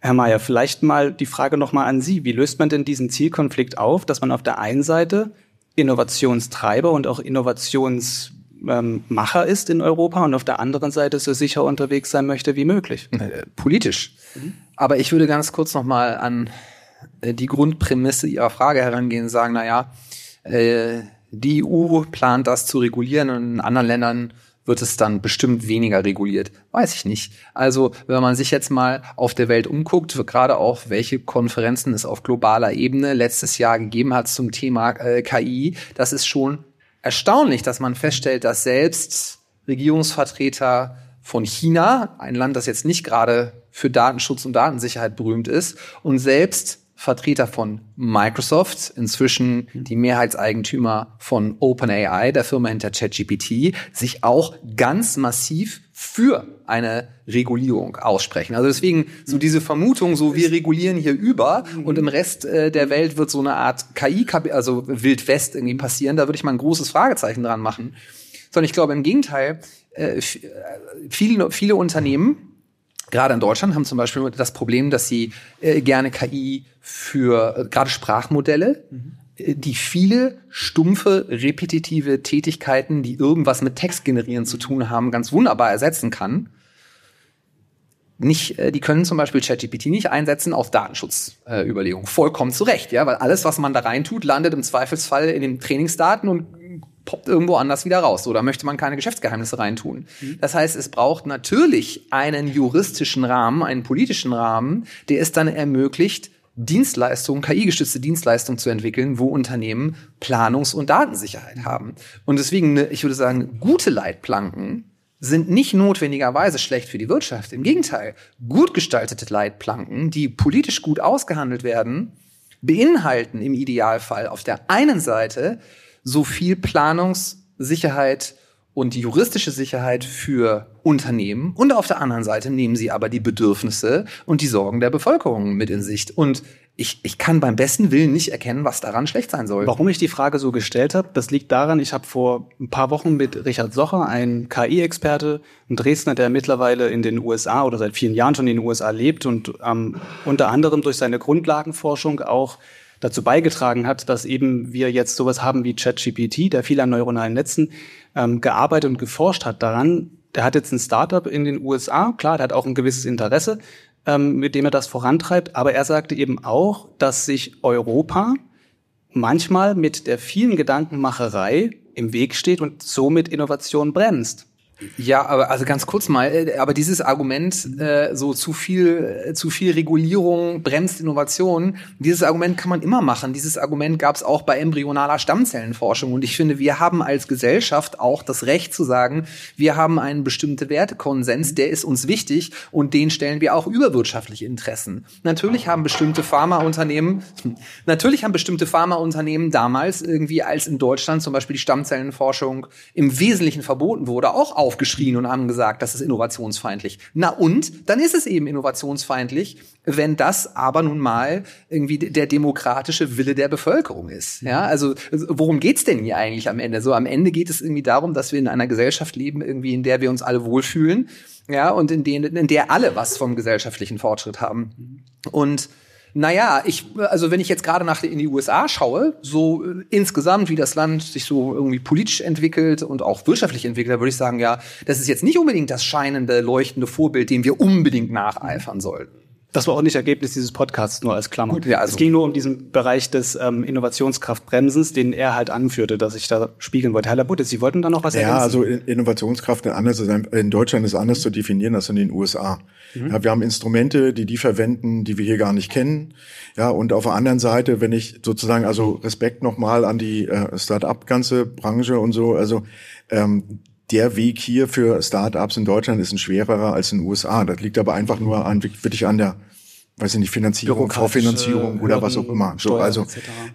Herr Mayer, vielleicht mal die Frage nochmal an Sie. Wie löst man denn diesen Zielkonflikt auf, dass man auf der einen Seite Innovationstreiber und auch Innovations ähm, Macher ist in Europa und auf der anderen Seite so sicher unterwegs sein möchte wie möglich. Äh, politisch. Mhm. Aber ich würde ganz kurz noch mal an äh, die Grundprämisse Ihrer Frage herangehen und sagen, na ja, äh, die EU plant das zu regulieren und in anderen Ländern wird es dann bestimmt weniger reguliert. Weiß ich nicht. Also, wenn man sich jetzt mal auf der Welt umguckt, gerade auch welche Konferenzen es auf globaler Ebene letztes Jahr gegeben hat zum Thema äh, KI, das ist schon erstaunlich, dass man feststellt, dass selbst Regierungsvertreter von China, ein Land, das jetzt nicht gerade für Datenschutz und Datensicherheit berühmt ist, und selbst Vertreter von Microsoft, inzwischen die Mehrheitseigentümer von OpenAI, der Firma hinter ChatGPT, sich auch ganz massiv für eine Regulierung aussprechen. Also deswegen so diese Vermutung, so wir regulieren hier über und im Rest äh, der Welt wird so eine Art KI, also Wildwest irgendwie passieren, da würde ich mal ein großes Fragezeichen dran machen. Sondern ich glaube im Gegenteil, äh, äh viele, viele Unternehmen gerade in Deutschland haben zum Beispiel das Problem, dass sie äh, gerne KI für äh, gerade Sprachmodelle, mhm. die viele stumpfe, repetitive Tätigkeiten, die irgendwas mit Text generieren zu tun haben, ganz wunderbar ersetzen kann. Nicht, äh, die können zum Beispiel ChatGPT nicht einsetzen auf Datenschutzüberlegungen. Äh, Vollkommen zu Recht, ja, weil alles, was man da reintut, landet im Zweifelsfall in den Trainingsdaten und poppt irgendwo anders wieder raus. So, da möchte man keine Geschäftsgeheimnisse reintun. Mhm. Das heißt, es braucht natürlich einen juristischen Rahmen, einen politischen Rahmen, der es dann ermöglicht, Dienstleistungen, KI-gestützte Dienstleistungen zu entwickeln, wo Unternehmen Planungs- und Datensicherheit haben. Und deswegen, ne, ich würde sagen, gute Leitplanken sind nicht notwendigerweise schlecht für die Wirtschaft. Im Gegenteil, gut gestaltete Leitplanken, die politisch gut ausgehandelt werden, beinhalten im Idealfall auf der einen Seite so viel Planungssicherheit und juristische Sicherheit für Unternehmen und auf der anderen Seite nehmen sie aber die Bedürfnisse und die Sorgen der Bevölkerung mit in Sicht. Und ich, ich kann beim besten Willen nicht erkennen, was daran schlecht sein soll. Warum ich die Frage so gestellt habe, das liegt daran, ich habe vor ein paar Wochen mit Richard Socher, ein KI-Experte, ein Dresdner, der mittlerweile in den USA oder seit vielen Jahren schon in den USA lebt und ähm, unter anderem durch seine Grundlagenforschung auch dazu beigetragen hat, dass eben wir jetzt sowas haben wie ChatGPT, der viel an neuronalen Netzen ähm, gearbeitet und geforscht hat daran. Der hat jetzt ein Startup in den USA, klar, der hat auch ein gewisses Interesse, ähm, mit dem er das vorantreibt, aber er sagte eben auch, dass sich Europa manchmal mit der vielen Gedankenmacherei im Weg steht und somit Innovation bremst. Ja, aber also ganz kurz mal, äh, aber dieses Argument, äh, so zu viel, äh, zu viel Regulierung bremst Innovation, dieses Argument kann man immer machen. Dieses Argument gab es auch bei embryonaler Stammzellenforschung. Und ich finde, wir haben als Gesellschaft auch das Recht zu sagen, wir haben einen bestimmten Wertekonsens, der ist uns wichtig und den stellen wir auch über wirtschaftliche Interessen. Natürlich haben bestimmte Pharmaunternehmen, natürlich haben bestimmte Pharmaunternehmen damals irgendwie, als in Deutschland zum Beispiel die Stammzellenforschung im Wesentlichen verboten wurde, auch aufgeschrien und haben gesagt, das ist innovationsfeindlich. Na und? Dann ist es eben innovationsfeindlich, wenn das aber nun mal irgendwie der demokratische Wille der Bevölkerung ist. Ja, also worum geht's denn hier eigentlich am Ende? So am Ende geht es irgendwie darum, dass wir in einer Gesellschaft leben, irgendwie in der wir uns alle wohlfühlen, ja, und in, denen, in der alle was vom gesellschaftlichen Fortschritt haben. Und naja, ich, also wenn ich jetzt gerade nach in die USA schaue, so äh, insgesamt, wie das Land sich so irgendwie politisch entwickelt und auch wirtschaftlich entwickelt, da würde ich sagen, ja, das ist jetzt nicht unbedingt das scheinende, leuchtende Vorbild, dem wir unbedingt nacheifern sollten. Das war auch nicht Ergebnis dieses Podcasts, nur als Klammer. Gut, ja, also es ging nur um diesen Bereich des ähm, Innovationskraftbremsens, den er halt anführte, dass ich da spiegeln wollte. Herr Labute, Sie wollten da noch was ja, ergänzen? Ja, also Innovationskraft anders in Deutschland ist anders zu definieren als in den USA. Mhm. Ja, wir haben Instrumente, die die verwenden, die wir hier gar nicht kennen. Ja, und auf der anderen Seite, wenn ich sozusagen, also Respekt nochmal an die äh, Start-up ganze Branche und so, also ähm, der Weg hier für Startups in Deutschland ist ein schwererer als in den USA. Das liegt aber einfach nur an, wirklich an der weiß ich nicht, Finanzierung, Vorfinanzierung oder was auch immer. So, also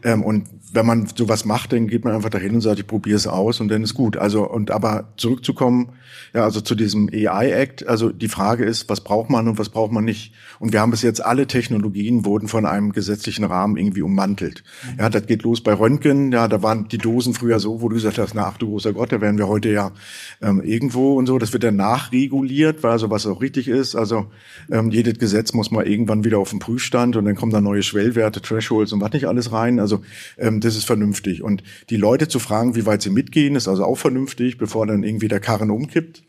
ähm, und wenn man sowas macht, dann geht man einfach dahin und sagt, ich probiere es aus und dann ist gut. Also und aber zurückzukommen, ja, also zu diesem AI Act, also die Frage ist, was braucht man und was braucht man nicht? Und wir haben bis jetzt alle Technologien wurden von einem gesetzlichen Rahmen irgendwie ummantelt. Mhm. Ja, das geht los bei Röntgen, ja, da waren die Dosen früher so, wo du gesagt hast, na ach du großer Gott, da wären wir heute ja ähm, irgendwo und so. Das wird dann nachreguliert, weil also was auch richtig ist. Also ähm, jedes Gesetz muss mal irgendwann wieder auf den Prüfstand und dann kommen da neue Schwellwerte, Thresholds und was nicht alles rein. Also ähm, das ist vernünftig. Und die Leute zu fragen, wie weit sie mitgehen, ist also auch vernünftig, bevor dann irgendwie der Karren umkippt.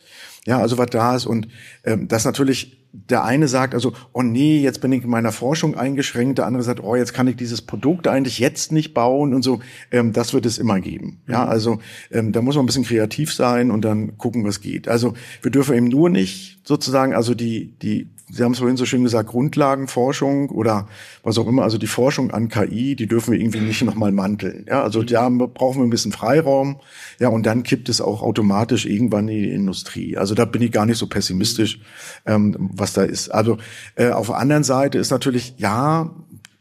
Ja, also was da ist und ähm, das natürlich der eine sagt also, oh nee, jetzt bin ich in meiner Forschung eingeschränkt, der andere sagt, oh, jetzt kann ich dieses Produkt eigentlich jetzt nicht bauen und so. Ähm, das wird es immer geben. Ja, mhm. also ähm, da muss man ein bisschen kreativ sein und dann gucken, was geht. Also wir dürfen eben nur nicht sozusagen, also die, die Sie haben es vorhin so schön gesagt, Grundlagenforschung oder was auch immer, also die Forschung an KI, die dürfen wir irgendwie nicht nochmal manteln. Ja, also da brauchen wir ein bisschen Freiraum. Ja, und dann kippt es auch automatisch irgendwann in die Industrie. Also da bin ich gar nicht so pessimistisch, ähm, was da ist. Also äh, auf der anderen Seite ist natürlich, ja,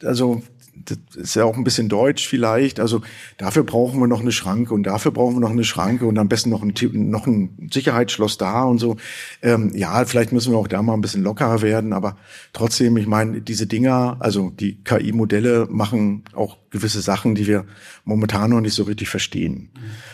also das ist ja auch ein bisschen deutsch vielleicht. Also dafür brauchen wir noch eine Schranke und dafür brauchen wir noch eine Schranke und am besten noch ein, noch ein Sicherheitsschloss da und so. Ähm, ja, vielleicht müssen wir auch da mal ein bisschen lockerer werden, aber trotzdem, ich meine, diese Dinger, also die KI-Modelle machen auch gewisse Sachen, die wir momentan noch nicht so richtig verstehen.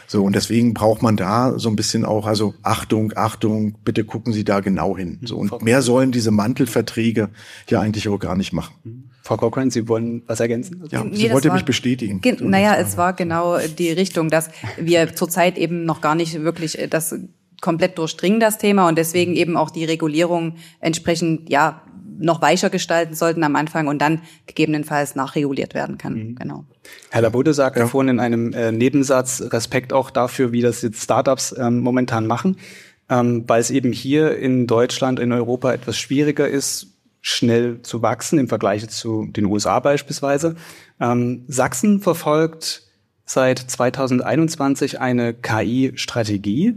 So, und deswegen braucht man da so ein bisschen auch, also Achtung, Achtung, bitte gucken Sie da genau hin. So, und mehr sollen diese Mantelverträge ja eigentlich auch gar nicht machen. Frau Cochran, Sie wollen was ergänzen? Ja, nee, Sie wollte war, mich bestätigen. Ge naja, es war genau die Richtung, dass wir zurzeit eben noch gar nicht wirklich äh, das komplett durchdringen, das Thema, und deswegen eben auch die Regulierung entsprechend, ja, noch weicher gestalten sollten am Anfang und dann gegebenenfalls nachreguliert werden kann. Mhm. Genau. Herr Labode sagte ja. vorhin in einem äh, Nebensatz Respekt auch dafür, wie das jetzt Startups ähm, momentan machen, ähm, weil es eben hier in Deutschland, in Europa etwas schwieriger ist, schnell zu wachsen im Vergleich zu den USA beispielsweise. Ähm, Sachsen verfolgt seit 2021 eine KI-Strategie.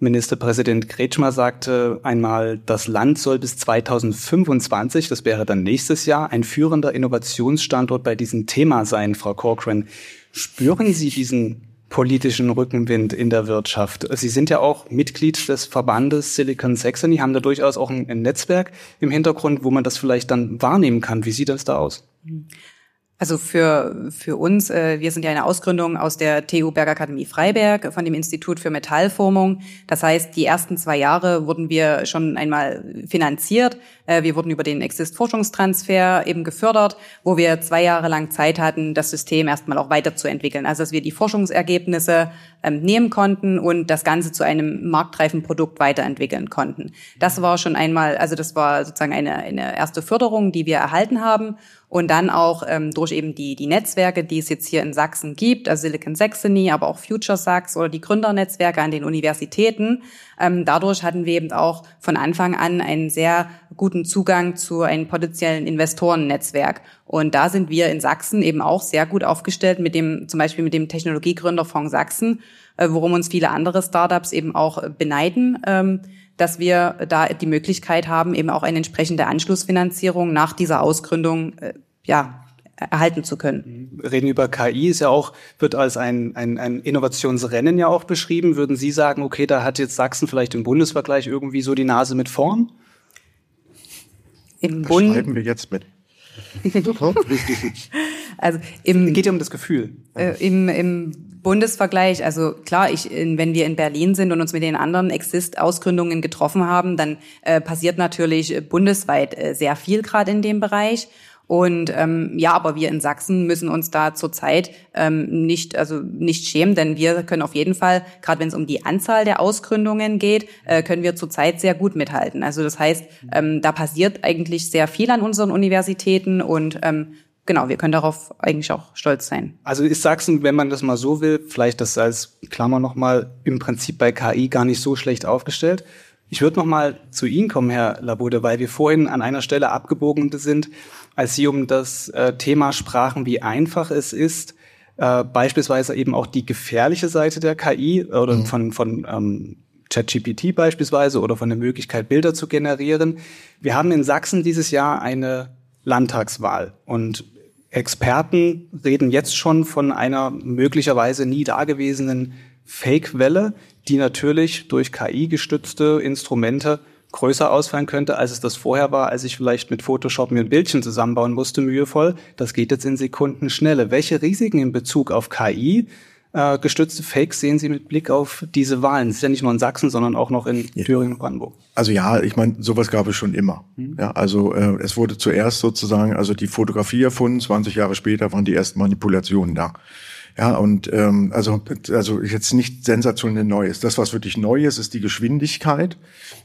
Ministerpräsident Kretschmer sagte einmal, das Land soll bis 2025, das wäre dann nächstes Jahr, ein führender Innovationsstandort bei diesem Thema sein, Frau Corcoran. Spüren Sie diesen politischen Rückenwind in der Wirtschaft. Sie sind ja auch Mitglied des Verbandes Silicon Saxony, haben da durchaus auch ein, ein Netzwerk im Hintergrund, wo man das vielleicht dann wahrnehmen kann. Wie sieht das da aus? Also für, für uns, äh, wir sind ja eine Ausgründung aus der TU Bergakademie Freiberg von dem Institut für Metallformung. Das heißt, die ersten zwei Jahre wurden wir schon einmal finanziert. Äh, wir wurden über den Exist-Forschungstransfer eben gefördert, wo wir zwei Jahre lang Zeit hatten, das System erstmal auch weiterzuentwickeln. Also dass wir die Forschungsergebnisse ähm, nehmen konnten und das Ganze zu einem marktreifen Produkt weiterentwickeln konnten. Das war schon einmal, also das war sozusagen eine, eine erste Förderung, die wir erhalten haben und dann auch ähm, durch eben die, die Netzwerke, die es jetzt hier in Sachsen gibt, also Silicon Saxony, aber auch Future Sachs oder die Gründernetzwerke an den Universitäten. Ähm, dadurch hatten wir eben auch von Anfang an einen sehr guten Zugang zu einem potenziellen Investorennetzwerk. Und da sind wir in Sachsen eben auch sehr gut aufgestellt mit dem, zum Beispiel mit dem Technologiegründerfonds Sachsen, äh, worum uns viele andere Startups eben auch beneiden. Ähm, dass wir da die Möglichkeit haben, eben auch eine entsprechende Anschlussfinanzierung nach dieser Ausgründung äh, ja, erhalten zu können. reden über KI ist ja auch, wird als ein, ein, ein Innovationsrennen ja auch beschrieben. Würden Sie sagen, okay, da hat jetzt Sachsen vielleicht im Bundesvergleich irgendwie so die Nase mit vorn? Im Bund. Schreiben wir jetzt mit. also im, geht ja um das Gefühl. Äh, im, Im Bundesvergleich, also klar, ich, wenn wir in Berlin sind und uns mit den anderen Exist-Ausgründungen getroffen haben, dann äh, passiert natürlich bundesweit äh, sehr viel gerade in dem Bereich. Und ähm, ja, aber wir in Sachsen müssen uns da zurzeit ähm, nicht, also nicht schämen, denn wir können auf jeden Fall, gerade wenn es um die Anzahl der Ausgründungen geht, äh, können wir zurzeit sehr gut mithalten. Also das heißt, ähm, da passiert eigentlich sehr viel an unseren Universitäten und ähm, genau, wir können darauf eigentlich auch stolz sein. Also ist Sachsen, wenn man das mal so will, vielleicht das als Klammer nochmal, im Prinzip bei KI gar nicht so schlecht aufgestellt. Ich würde nochmal zu Ihnen kommen, Herr Labode, weil wir vorhin an einer Stelle abgebogen sind, als Sie um das äh, Thema sprachen, wie einfach es ist, äh, beispielsweise eben auch die gefährliche Seite der KI oder mhm. von, von ähm, ChatGPT beispielsweise oder von der Möglichkeit, Bilder zu generieren. Wir haben in Sachsen dieses Jahr eine Landtagswahl und Experten reden jetzt schon von einer möglicherweise nie dagewesenen Fake-Welle, die natürlich durch KI gestützte Instrumente größer ausfallen könnte, als es das vorher war, als ich vielleicht mit Photoshop mir ein Bildchen zusammenbauen musste, mühevoll. Das geht jetzt in Sekunden schnelle. Welche Risiken in Bezug auf KI äh, gestützte Fakes sehen Sie mit Blick auf diese Wahlen? Das ist ja nicht nur in Sachsen, sondern auch noch in. Thüringen und Brandenburg. Also ja, ich meine, sowas gab es schon immer. Mhm. Ja, also äh, es wurde zuerst sozusagen, also die Fotografie erfunden, 20 Jahre später waren die ersten Manipulationen da. Ja, und ähm, also, also jetzt nicht sensationell Neues. Das, was wirklich neu ist, ist die Geschwindigkeit,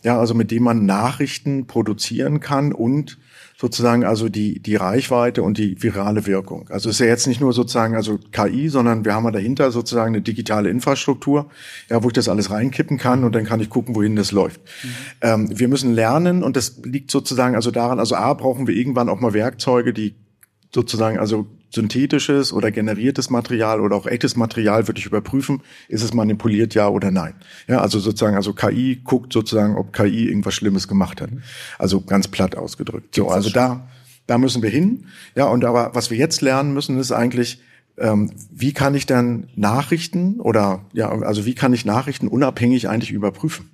ja, also mit dem man Nachrichten produzieren kann und sozusagen also die, die Reichweite und die virale Wirkung. Also es ist ja jetzt nicht nur sozusagen also KI, sondern wir haben ja dahinter sozusagen eine digitale Infrastruktur, ja, wo ich das alles reinkippen kann und dann kann ich gucken, wohin das läuft. Mhm. Ähm, wir müssen lernen und das liegt sozusagen also daran, also A, brauchen wir irgendwann auch mal Werkzeuge, die sozusagen also synthetisches oder generiertes Material oder auch echtes Material wirklich überprüfen, ist es manipuliert, ja oder nein. Ja, also sozusagen, also KI guckt sozusagen, ob KI irgendwas Schlimmes gemacht hat. Also ganz platt ausgedrückt. So, also da, da müssen wir hin. Ja, und aber was wir jetzt lernen müssen, ist eigentlich, ähm, wie kann ich dann Nachrichten oder ja, also wie kann ich Nachrichten unabhängig eigentlich überprüfen?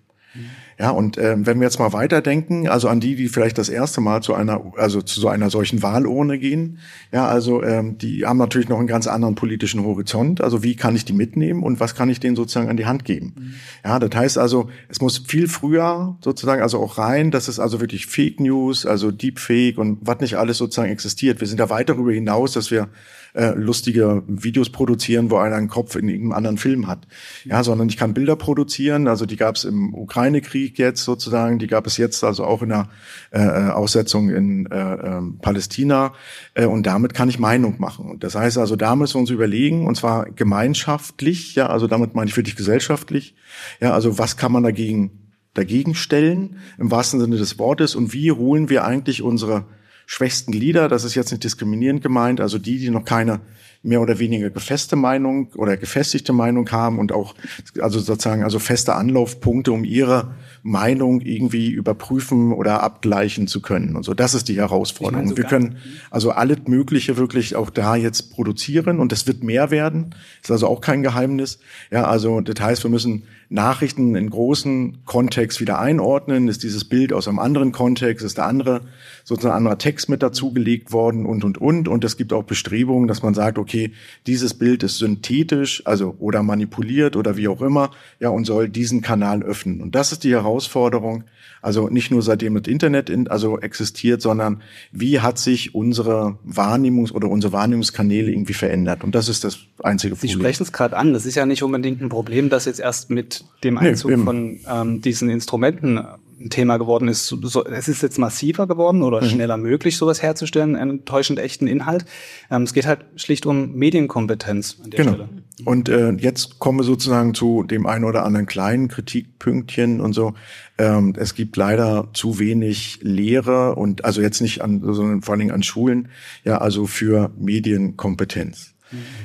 Ja, und äh, wenn wir jetzt mal weiterdenken, also an die, die vielleicht das erste Mal zu einer, also zu so einer solchen Wahlurne gehen, ja, also ähm, die haben natürlich noch einen ganz anderen politischen Horizont. Also wie kann ich die mitnehmen und was kann ich denen sozusagen an die Hand geben? Mhm. Ja, das heißt also, es muss viel früher sozusagen also auch rein, dass es also wirklich Fake News, also Deepfake und was nicht alles sozusagen existiert. Wir sind da weit darüber hinaus, dass wir äh, lustige Videos produzieren, wo einer einen Kopf in irgendeinem anderen Film hat. Ja, sondern ich kann Bilder produzieren. Also die gab es im Ukraine-Krieg jetzt sozusagen, die gab es jetzt also auch in der äh, äh, Aussetzung in äh, äh, Palästina. Äh, und damit kann ich Meinung machen. Und das heißt also, da müssen wir uns überlegen, und zwar gemeinschaftlich, ja, also damit meine ich wirklich gesellschaftlich. Ja, also was kann man dagegen dagegen stellen, im wahrsten Sinne des Wortes, und wie holen wir eigentlich unsere schwächsten Glieder, das ist jetzt nicht diskriminierend gemeint, also die, die noch keine mehr oder weniger gefeste Meinung oder gefestigte Meinung haben und auch also sozusagen also feste Anlaufpunkte, um ihre Meinung irgendwie überprüfen oder abgleichen zu können. Und so, das ist die Herausforderung. Mein, wir können also alles Mögliche wirklich auch da jetzt produzieren und es wird mehr werden. Ist also auch kein Geheimnis. Ja, also das heißt, wir müssen Nachrichten in großen Kontext wieder einordnen. Ist dieses Bild aus einem anderen Kontext? Ist der andere sozusagen ein anderer Text mit dazugelegt worden und und und? Und es gibt auch Bestrebungen, dass man sagt, okay, dieses Bild ist synthetisch, also oder manipuliert oder wie auch immer, ja und soll diesen Kanal öffnen. Und das ist die Herausforderung Herausforderung. Also nicht nur seitdem das Internet in, also existiert, sondern wie hat sich unsere Wahrnehmungs- oder unsere Wahrnehmungskanäle irgendwie verändert? Und das ist das einzige Problem. Sie sprechen es gerade an. Das ist ja nicht unbedingt ein Problem, das jetzt erst mit dem Einzug nee, von ähm, diesen Instrumenten ein Thema geworden ist. So, es ist jetzt massiver geworden oder mhm. schneller möglich, sowas herzustellen, einen enttäuschend echten Inhalt. Ähm, es geht halt schlicht um Medienkompetenz an der genau. Stelle. Und äh, jetzt kommen wir sozusagen zu dem einen oder anderen kleinen Kritikpünktchen und so. Ähm, es gibt leider zu wenig Lehre und also jetzt nicht an, sondern vor allen Dingen an Schulen, ja, also für Medienkompetenz.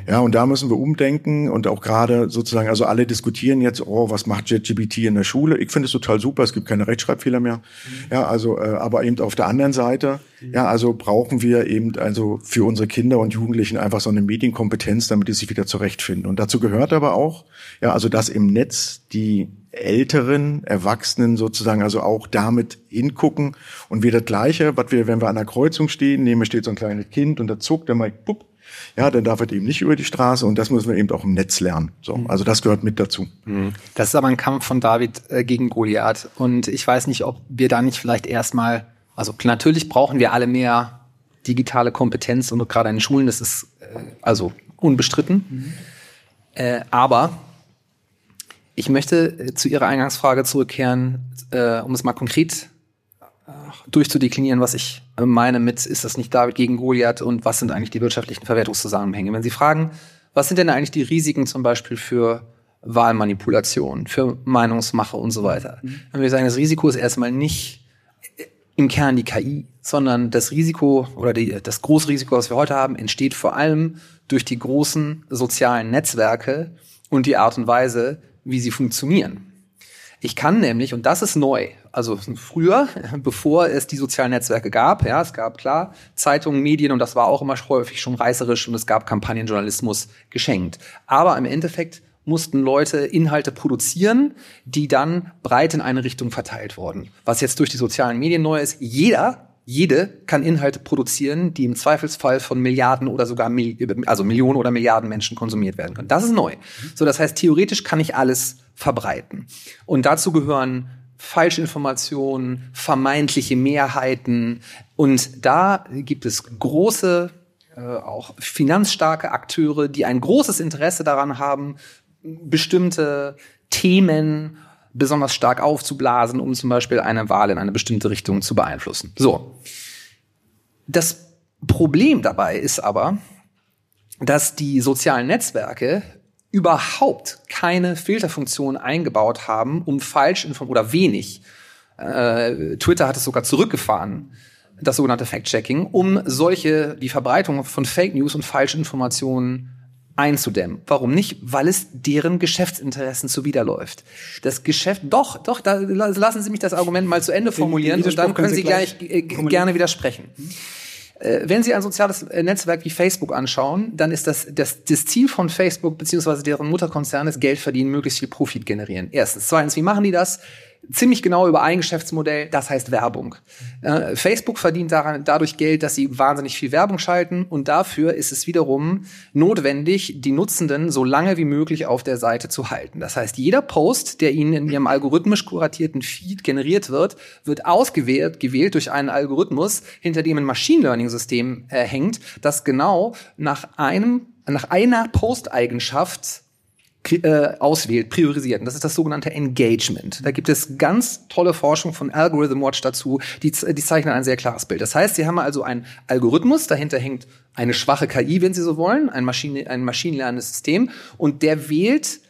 Ja, und da müssen wir umdenken und auch gerade sozusagen, also alle diskutieren jetzt, oh, was macht JetGBT in der Schule? Ich finde es total super, es gibt keine Rechtschreibfehler mehr. Ja, also, äh, aber eben auf der anderen Seite, ja, also brauchen wir eben also für unsere Kinder und Jugendlichen einfach so eine Medienkompetenz, damit die sich wieder zurechtfinden. Und dazu gehört aber auch, ja, also dass im Netz die älteren Erwachsenen sozusagen also auch damit hingucken und wir das Gleiche, was wir, wenn wir an der Kreuzung stehen, neben mir steht so ein kleines Kind und da zuckt der mal, pup, ja, dann darf er eben nicht über die Straße und das müssen wir eben auch im Netz lernen. So, mhm. also das gehört mit dazu. Mhm. Das ist aber ein Kampf von David äh, gegen Goliath und ich weiß nicht, ob wir da nicht vielleicht erstmal, also natürlich brauchen wir alle mehr digitale Kompetenz und gerade in den Schulen, das ist äh, also unbestritten. Mhm. Äh, aber ich möchte äh, zu Ihrer Eingangsfrage zurückkehren, um es mal konkret durchzudeklinieren, was ich meine mit, ist das nicht David gegen Goliath und was sind eigentlich die wirtschaftlichen Verwertungszusammenhänge? Wenn Sie fragen, was sind denn eigentlich die Risiken zum Beispiel für Wahlmanipulation, für Meinungsmache und so weiter? Mhm. Wenn wir sagen, das Risiko ist erstmal nicht im Kern die KI, sondern das Risiko oder die, das große Risiko, was wir heute haben, entsteht vor allem durch die großen sozialen Netzwerke und die Art und Weise, wie sie funktionieren. Ich kann nämlich, und das ist neu, also früher, bevor es die sozialen Netzwerke gab, ja, es gab klar Zeitungen, Medien und das war auch immer häufig schon reißerisch und es gab Kampagnenjournalismus geschenkt. Aber im Endeffekt mussten Leute Inhalte produzieren, die dann breit in eine Richtung verteilt wurden. Was jetzt durch die sozialen Medien neu ist, jeder jede kann Inhalte produzieren, die im Zweifelsfall von Milliarden oder sogar Mil also Millionen oder Milliarden Menschen konsumiert werden können. Das ist neu. So, das heißt, theoretisch kann ich alles verbreiten. Und dazu gehören Falschinformationen, vermeintliche Mehrheiten. Und da gibt es große, äh, auch finanzstarke Akteure, die ein großes Interesse daran haben, bestimmte Themen besonders stark aufzublasen, um zum Beispiel eine Wahl in eine bestimmte Richtung zu beeinflussen. So. Das Problem dabei ist aber, dass die sozialen Netzwerke überhaupt keine Filterfunktion eingebaut haben, um falsch oder wenig. Äh, Twitter hat es sogar zurückgefahren, das sogenannte Fact-Checking, um solche, die Verbreitung von Fake News und Falschinformationen einzudämmen. Warum nicht? Weil es deren Geschäftsinteressen zuwiderläuft. Das Geschäft, doch, doch, da lassen Sie mich das Argument mal zu Ende formulieren und dann können Sie, gleich, äh, gerne widersprechen. Äh, wenn Sie ein soziales äh, Netzwerk wie Facebook anschauen, dann ist das, das, das Ziel von Facebook beziehungsweise deren Mutterkonzern ist Geld verdienen, möglichst viel Profit generieren. Erstens. Zweitens, wie machen die das? Ziemlich genau über ein Geschäftsmodell, das heißt Werbung. Äh, Facebook verdient daran, dadurch Geld, dass sie wahnsinnig viel Werbung schalten und dafür ist es wiederum notwendig, die Nutzenden so lange wie möglich auf der Seite zu halten. Das heißt, jeder Post, der ihnen in ihrem algorithmisch kuratierten Feed generiert wird, wird ausgewählt gewählt durch einen Algorithmus, hinter dem ein Machine Learning System äh, hängt, das genau nach einem nach einer Posteigenschaft äh, auswählt, priorisiert. Und das ist das sogenannte Engagement. Da gibt es ganz tolle Forschung von Algorithm Watch dazu, die, die zeichnen ein sehr klares Bild. Das heißt, Sie haben also einen Algorithmus, dahinter hängt eine schwache KI, wenn Sie so wollen, ein, Maschine, ein maschinenlernendes System, und der wählt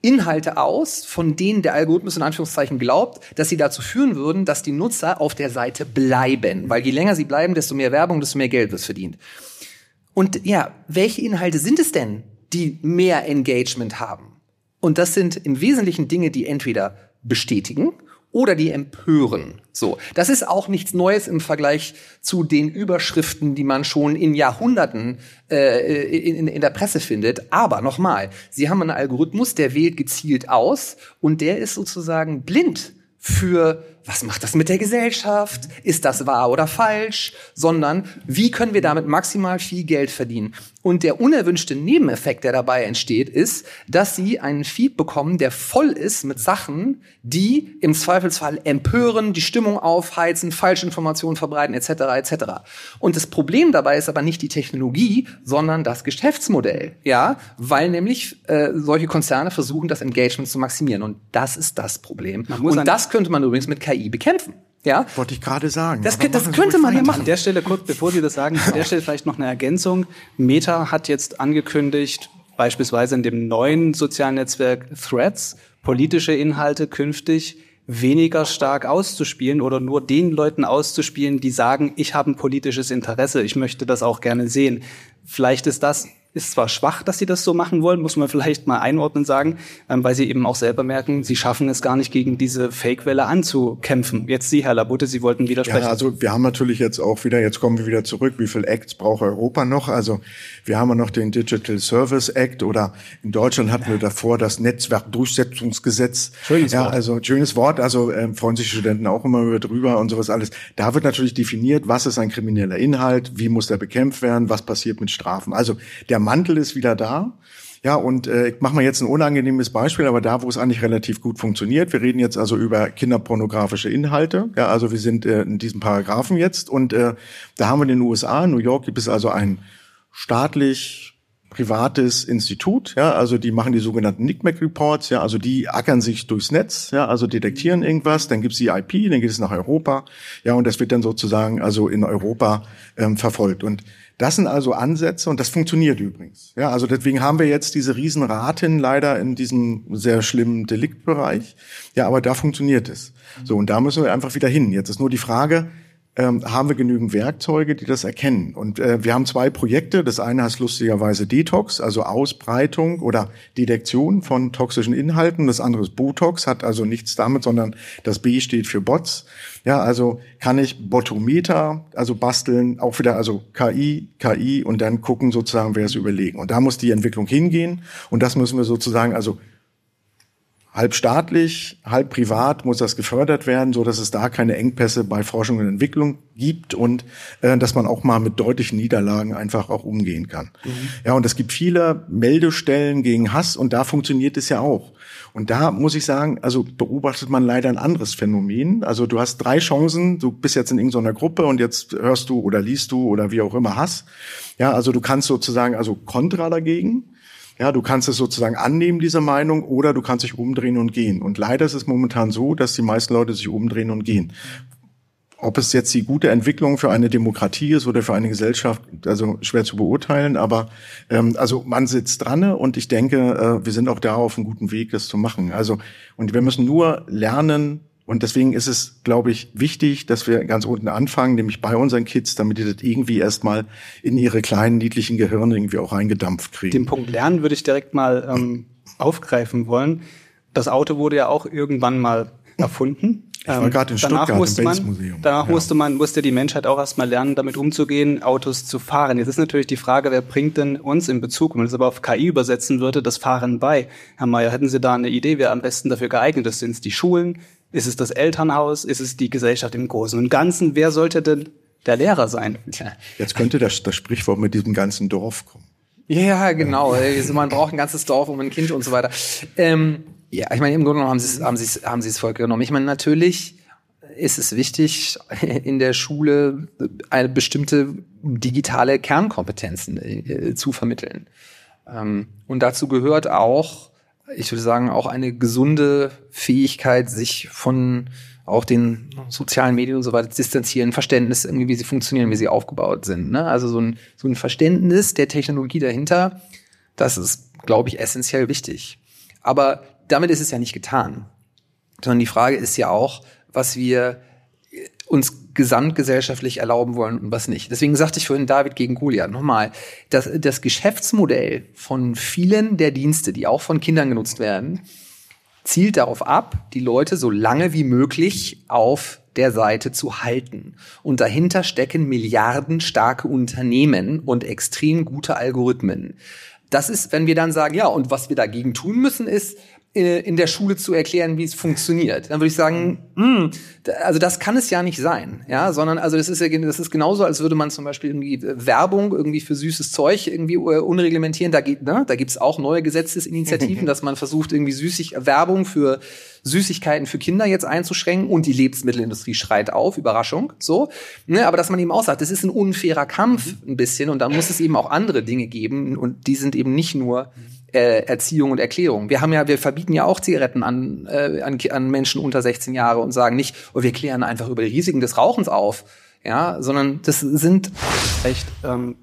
Inhalte aus, von denen der Algorithmus in Anführungszeichen glaubt, dass sie dazu führen würden, dass die Nutzer auf der Seite bleiben. Weil je länger sie bleiben, desto mehr Werbung, desto mehr Geld wird verdient. Und ja, welche Inhalte sind es denn, die mehr Engagement haben. Und das sind im Wesentlichen Dinge, die entweder bestätigen oder die empören. So, das ist auch nichts Neues im Vergleich zu den Überschriften, die man schon in Jahrhunderten äh, in, in der Presse findet. Aber nochmal, Sie haben einen Algorithmus, der wählt gezielt aus und der ist sozusagen blind für was macht das mit der Gesellschaft? Ist das wahr oder falsch? Sondern wie können wir damit maximal viel Geld verdienen? Und der unerwünschte Nebeneffekt, der dabei entsteht, ist, dass sie einen Feed bekommen, der voll ist mit Sachen, die im Zweifelsfall empören, die Stimmung aufheizen, Falschinformationen verbreiten, etc. etc. Und das Problem dabei ist aber nicht die Technologie, sondern das Geschäftsmodell, ja, weil nämlich äh, solche Konzerne versuchen, das Engagement zu maximieren. Und das ist das Problem. Und das könnte man übrigens mit KI bekämpfen. Ja? Wollte ich gerade sagen. Das, das könnte man ja machen. An der Stelle kurz, bevor Sie das sagen, an der Stelle vielleicht noch eine Ergänzung. Meta hat jetzt angekündigt, beispielsweise in dem neuen sozialen Netzwerk Threads, politische Inhalte künftig weniger stark auszuspielen oder nur den Leuten auszuspielen, die sagen, ich habe ein politisches Interesse, ich möchte das auch gerne sehen. Vielleicht ist das ist zwar schwach, dass sie das so machen wollen, muss man vielleicht mal einordnen sagen, ähm, weil sie eben auch selber merken, sie schaffen es gar nicht gegen diese Fake-Welle anzukämpfen. Jetzt Sie, Herr Labutte, Sie wollten widersprechen. Ja, also wir haben natürlich jetzt auch wieder, jetzt kommen wir wieder zurück, wie viel Acts braucht Europa noch? Also wir haben ja noch den Digital Service Act oder in Deutschland hatten wir davor das Netzwerkdurchsetzungsgesetz. Schönes ja, Wort. also schönes Wort, also ähm, freuen sich Studenten auch immer über drüber und sowas alles. Da wird natürlich definiert, was ist ein krimineller Inhalt, wie muss der bekämpft werden, was passiert mit Strafen. Also der Mantel ist wieder da. Ja, und äh, ich mache mal jetzt ein unangenehmes Beispiel, aber da, wo es eigentlich relativ gut funktioniert. Wir reden jetzt also über kinderpornografische Inhalte. Ja, also wir sind äh, in diesem Paragraphen jetzt und äh, da haben wir in den USA, in New York gibt es also ein staatlich privates Institut, ja, also die machen die sogenannten NICMAC Reports, ja, also die ackern sich durchs Netz, ja, also detektieren irgendwas, dann gibt's die IP, dann geht es nach Europa, ja, und das wird dann sozusagen also in Europa ähm, verfolgt und das sind also Ansätze und das funktioniert übrigens. Ja, also deswegen haben wir jetzt diese Riesenraten leider in diesem sehr schlimmen Deliktbereich. Ja, aber da funktioniert es. So, und da müssen wir einfach wieder hin. Jetzt ist nur die Frage, ähm, haben wir genügend Werkzeuge, die das erkennen. Und äh, wir haben zwei Projekte. Das eine heißt lustigerweise Detox, also Ausbreitung oder Detektion von toxischen Inhalten. Das andere ist Botox, hat also nichts damit, sondern das B steht für Bots. Ja, also kann ich Botometer, also basteln, auch wieder also KI, KI und dann gucken sozusagen, wer es überlegen. Und da muss die Entwicklung hingehen. Und das müssen wir sozusagen also halb staatlich, halb privat muss das gefördert werden, so dass es da keine Engpässe bei Forschung und Entwicklung gibt und äh, dass man auch mal mit deutlichen Niederlagen einfach auch umgehen kann. Mhm. Ja, und es gibt viele Meldestellen gegen Hass und da funktioniert es ja auch. Und da muss ich sagen, also beobachtet man leider ein anderes Phänomen. Also du hast drei Chancen, du bist jetzt in irgendeiner Gruppe und jetzt hörst du oder liest du oder wie auch immer Hass. Ja, also du kannst sozusagen also kontra dagegen. Ja, du kannst es sozusagen annehmen, diese Meinung, oder du kannst dich umdrehen und gehen. Und leider ist es momentan so, dass die meisten Leute sich umdrehen und gehen. Ob es jetzt die gute Entwicklung für eine Demokratie ist oder für eine Gesellschaft, also schwer zu beurteilen. Aber ähm, also man sitzt dran und ich denke, äh, wir sind auch da auf einem guten Weg, das zu machen. Also und wir müssen nur lernen. Und deswegen ist es, glaube ich, wichtig, dass wir ganz unten anfangen, nämlich bei unseren Kids, damit die das irgendwie erstmal in ihre kleinen, niedlichen Gehirne irgendwie auch eingedampft kriegen. Den Punkt Lernen würde ich direkt mal ähm, aufgreifen wollen. Das Auto wurde ja auch irgendwann mal erfunden. Ich war gerade in Stuttgart danach musste im man, Museum. Danach Ja. musste man, musste die Menschheit auch erstmal lernen, damit umzugehen, Autos zu fahren. Jetzt ist natürlich die Frage, wer bringt denn uns in Bezug, wenn man das aber auf KI übersetzen würde, das Fahren bei? Herr Mayer, hätten Sie da eine Idee, wer am besten dafür geeignet ist? Sind es die Schulen? Ist es das Elternhaus? Ist es die Gesellschaft im Großen und Ganzen? Wer sollte denn der Lehrer sein? Jetzt könnte das, das Sprichwort mit diesem ganzen Dorf kommen. Ja, genau. Also man braucht ein ganzes Dorf um ein Kind und so weiter. Ähm, ja, ich meine, im Grunde genommen haben sie es, haben sie es, haben sie es voll genommen. Ich meine, natürlich ist es wichtig, in der Schule eine bestimmte digitale Kernkompetenzen äh, zu vermitteln. Ähm, und dazu gehört auch, ich würde sagen, auch eine gesunde Fähigkeit, sich von auch den sozialen Medien und so weiter distanzieren, Verständnis irgendwie, wie sie funktionieren, wie sie aufgebaut sind. Ne? Also so ein, so ein Verständnis der Technologie dahinter, das ist, glaube ich, essentiell wichtig. Aber damit ist es ja nicht getan. Sondern die Frage ist ja auch, was wir uns gesamtgesellschaftlich erlauben wollen und was nicht. Deswegen sagte ich vorhin David gegen Goliath. Nochmal, das, das Geschäftsmodell von vielen der Dienste, die auch von Kindern genutzt werden, zielt darauf ab, die Leute so lange wie möglich auf der Seite zu halten. Und dahinter stecken milliardenstarke Unternehmen und extrem gute Algorithmen. Das ist, wenn wir dann sagen, ja, und was wir dagegen tun müssen, ist, in der Schule zu erklären, wie es funktioniert. Dann würde ich sagen, hm, da- also das kann es ja nicht sein, ja, sondern also das ist ja das ist genauso, als würde man zum Beispiel irgendwie äh, Werbung irgendwie für süßes Zeug irgendwie äh, unreglementieren. Da geht, ne, da gibt's auch neue Gesetzesinitiativen, dass man versucht irgendwie süßig Werbung für Süßigkeiten für Kinder jetzt einzuschränken und die Lebensmittelindustrie schreit auf, Überraschung, so. Ne, aber dass man eben auch sagt, das ist ein unfairer Kampf ein bisschen und dann muss es eben auch andere Dinge geben und die sind eben nicht nur äh, Erziehung und Erklärung. Wir haben ja, wir verbieten ja auch Zigaretten an, äh, an, an Menschen unter 16 Jahre und sagen nicht, oh, wir klären einfach über die Risiken des Rauchens auf, ja, sondern das sind Vielleicht ähm,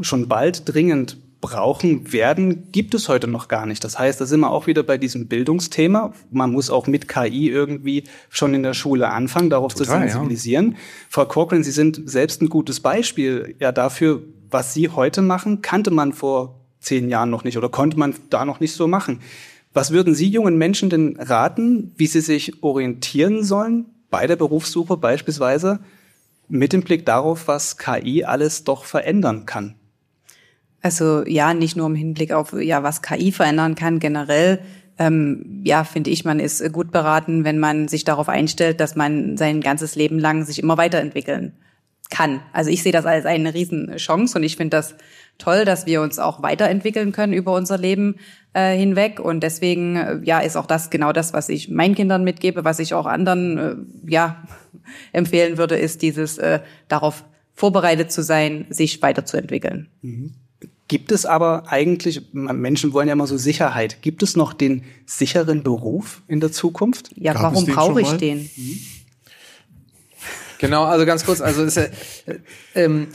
schon bald dringend brauchen werden, gibt es heute noch gar nicht. Das heißt, da sind wir auch wieder bei diesem Bildungsthema. Man muss auch mit KI irgendwie schon in der Schule anfangen, darauf zu Total, ja. sensibilisieren. Frau Corcoran, Sie sind selbst ein gutes Beispiel ja dafür, was Sie heute machen, kannte man vor zehn Jahren noch nicht oder konnte man da noch nicht so machen. Was würden Sie jungen Menschen denn raten, wie sie sich orientieren sollen bei der Berufssuche beispielsweise mit dem Blick darauf, was KI alles doch verändern kann? Also ja, nicht nur im Hinblick auf ja, was KI verändern kann generell. Ähm, ja, finde ich, man ist gut beraten, wenn man sich darauf einstellt, dass man sein ganzes Leben lang sich immer weiterentwickeln kann. Also ich sehe das als eine Riesenchance und ich finde das toll, dass wir uns auch weiterentwickeln können über unser Leben äh, hinweg. Und deswegen, äh, ja, ist auch das genau das, was ich meinen Kindern mitgebe, was ich auch anderen, äh, ja, empfehlen würde, ist dieses äh, darauf vorbereitet zu sein, sich weiterzuentwickeln. Gibt es aber eigentlich, Menschen wollen ja immer so Sicherheit, gibt es noch den sicheren Beruf in der Zukunft? Ja, Gab warum brauche ich den? Genau, also ganz kurz, also ist, äh, ähm,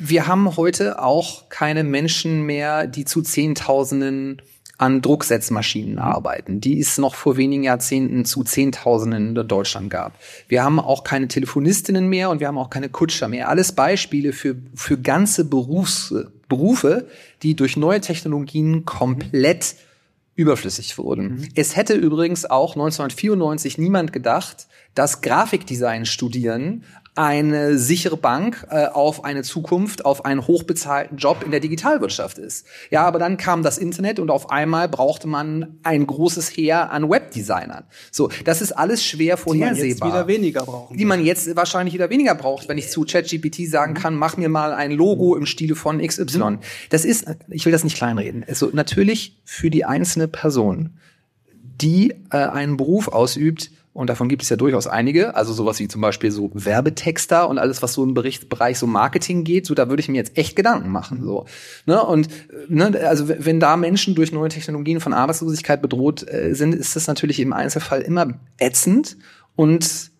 wir haben heute auch keine Menschen mehr, die zu Zehntausenden an Drucksetzmaschinen arbeiten, die es noch vor wenigen Jahrzehnten zu Zehntausenden in Deutschland gab. Wir haben auch keine Telefonistinnen mehr und wir haben auch keine Kutscher mehr. Alles Beispiele für, für ganze Berufs, Berufe, die durch neue Technologien komplett überflüssig wurden. Es hätte übrigens auch 1994 niemand gedacht, dass Grafikdesign studieren eine sichere Bank äh, auf eine Zukunft, auf einen hochbezahlten Job in der Digitalwirtschaft ist. Ja, aber dann kam das Internet und auf einmal brauchte man ein großes Heer an Webdesignern. So, das ist alles schwer vorhersehbar. Die man jetzt wieder weniger brauchen. Die man jetzt wahrscheinlich wieder weniger braucht, wenn ich zu ChatGPT sagen kann, mach mir mal ein Logo im Stile von XY. Mhm. Das ist, ich will das nicht kleinreden. Also natürlich für die einzelne Person, die äh, einen Beruf ausübt, und davon gibt es ja durchaus einige, also sowas wie zum Beispiel so Werbetexter und alles, was so im Bericht, Bereich so Marketing geht, so da würde ich mir jetzt echt Gedanken machen. So. Ne? Und ne, also wenn da Menschen durch neue Technologien von Arbeitslosigkeit bedroht äh, sind, ist das natürlich im Einzelfall immer ätzend und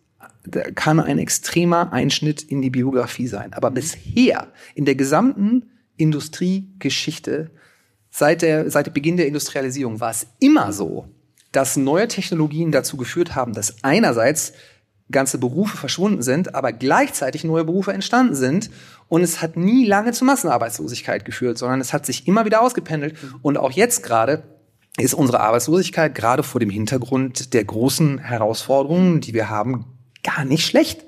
kann ein extremer Einschnitt in die Biografie sein. Aber bisher in der gesamten Industriegeschichte seit der seit Beginn der Industrialisierung war es immer so, dass neue Technologien dazu geführt haben, dass einerseits ganze Berufe verschwunden sind, aber gleichzeitig neue Berufe entstanden sind. Und es hat nie lange zu Massenarbeitslosigkeit geführt, sondern es hat sich immer wieder ausgependelt. Und auch jetzt gerade ist unsere Arbeitslosigkeit gerade vor dem Hintergrund der großen Herausforderungen, die wir haben, gar nicht schlecht.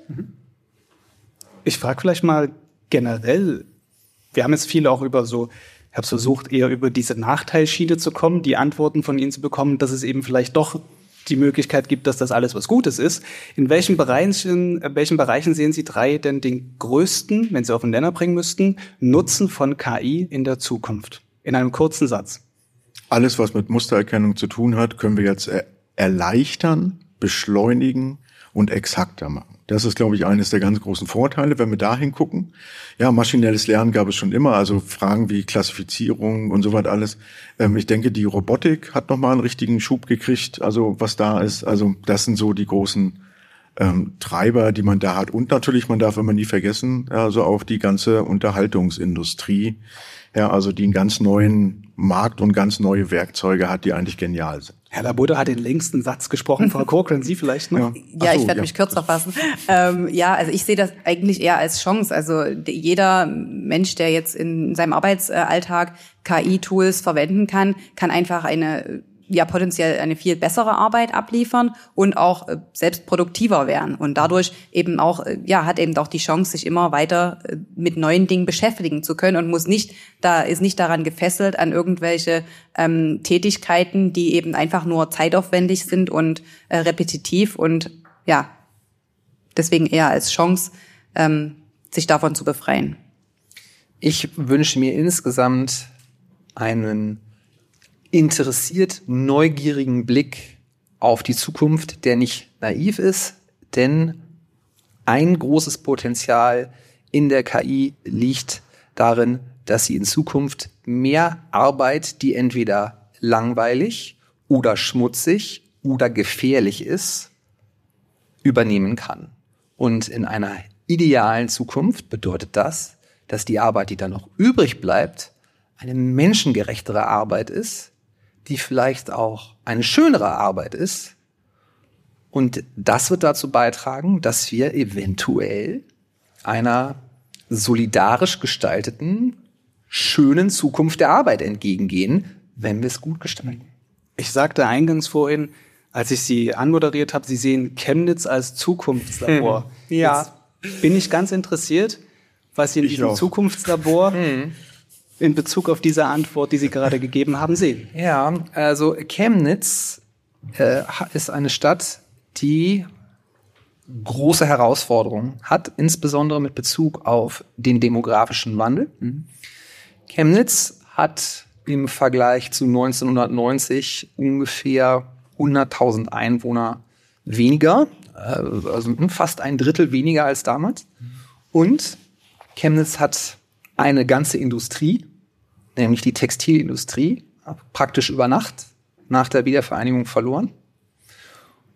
Ich frage vielleicht mal generell, wir haben jetzt viel auch über so ich habe versucht, eher über diese Nachteilschiene zu kommen, die Antworten von Ihnen zu bekommen, dass es eben vielleicht doch die Möglichkeit gibt, dass das alles was Gutes ist. In welchen Bereichen, in welchen Bereichen sehen Sie drei denn den größten, wenn Sie auf den Nenner bringen müssten, Nutzen von KI in der Zukunft? In einem kurzen Satz. Alles, was mit Mustererkennung zu tun hat, können wir jetzt erleichtern, beschleunigen und exakter machen. Das ist, glaube ich, eines der ganz großen Vorteile, wenn wir da hingucken. Ja, maschinelles Lernen gab es schon immer, also Fragen wie Klassifizierung und so weiter alles. Ähm, ich denke, die Robotik hat nochmal einen richtigen Schub gekriegt, also was da ist. Also das sind so die großen ähm, Treiber, die man da hat. Und natürlich, man darf immer nie vergessen, also auch die ganze Unterhaltungsindustrie, ja, also die einen ganz neuen Markt und ganz neue Werkzeuge hat, die eigentlich genial sind. Herr Labuda hat den längsten Satz gesprochen. Frau Corcoran, Sie vielleicht noch? Ja, so, ich werde ja. mich kürzer fassen. Ähm, ja, also ich sehe das eigentlich eher als Chance. Also jeder Mensch, der jetzt in seinem Arbeitsalltag KI-Tools verwenden kann, kann einfach eine ja potenziell eine viel bessere Arbeit abliefern und auch äh, selbst produktiver werden und dadurch eben auch äh, ja hat eben auch die Chance sich immer weiter äh, mit neuen Dingen beschäftigen zu können und muss nicht da ist nicht daran gefesselt an irgendwelche ähm, Tätigkeiten, die eben einfach nur zeitaufwendig sind und äh, repetitiv und ja deswegen eher als Chance ähm, sich davon zu befreien. Ich wünsche mir insgesamt einen interessiert neugierigen Blick auf die Zukunft, der nicht naiv ist, denn ein großes Potenzial in der KI liegt darin, dass sie in Zukunft mehr Arbeit, die entweder langweilig oder schmutzig oder gefährlich ist, übernehmen kann. Und in einer idealen Zukunft bedeutet das, dass die Arbeit, die dann noch übrig bleibt, eine menschengerechtere Arbeit ist, die vielleicht auch eine schönere Arbeit ist. Und das wird dazu beitragen, dass wir eventuell einer solidarisch gestalteten, schönen Zukunft der Arbeit entgegengehen, wenn wir es gut gestalten. Ich sagte eingangs vorhin, als ich Sie anmoderiert habe, Sie sehen Chemnitz als Zukunftslabor. ja. Jetzt bin ich ganz interessiert, was Sie in ich diesem auch. Zukunftslabor hm in Bezug auf diese Antwort, die Sie gerade gegeben haben, sehen? Ja, also Chemnitz äh, ist eine Stadt, die große Herausforderungen hat, insbesondere mit Bezug auf den demografischen Wandel. Mhm. Chemnitz hat im Vergleich zu 1990 ungefähr 100.000 Einwohner weniger, äh, also fast ein Drittel weniger als damals. Und Chemnitz hat eine ganze Industrie, nämlich die Textilindustrie, praktisch über Nacht nach der Wiedervereinigung verloren.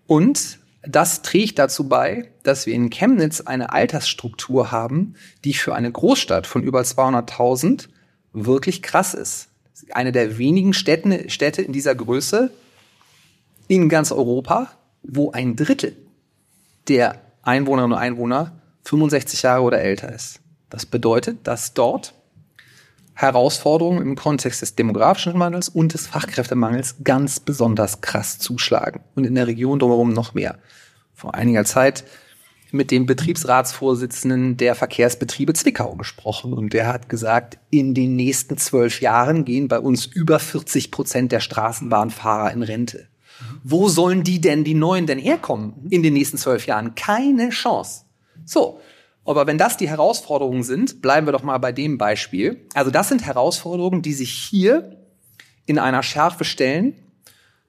Und das trägt dazu bei, dass wir in Chemnitz eine Altersstruktur haben, die für eine Großstadt von über 200.000 wirklich krass ist. Eine der wenigen Städte, Städte in dieser Größe in ganz Europa, wo ein Drittel der Einwohnerinnen und Einwohner 65 Jahre oder älter ist. Das bedeutet, dass dort Herausforderungen im Kontext des demografischen Wandels und des Fachkräftemangels ganz besonders krass zuschlagen und in der Region drumherum noch mehr. Vor einiger Zeit mit dem Betriebsratsvorsitzenden der Verkehrsbetriebe Zwickau gesprochen und der hat gesagt, in den nächsten zwölf Jahren gehen bei uns über 40 Prozent der Straßenbahnfahrer in Rente. Wo sollen die denn, die Neuen denn herkommen in den nächsten zwölf Jahren? Keine Chance. So. Aber wenn das die Herausforderungen sind, bleiben wir doch mal bei dem Beispiel. Also das sind Herausforderungen, die sich hier in einer Schärfe stellen,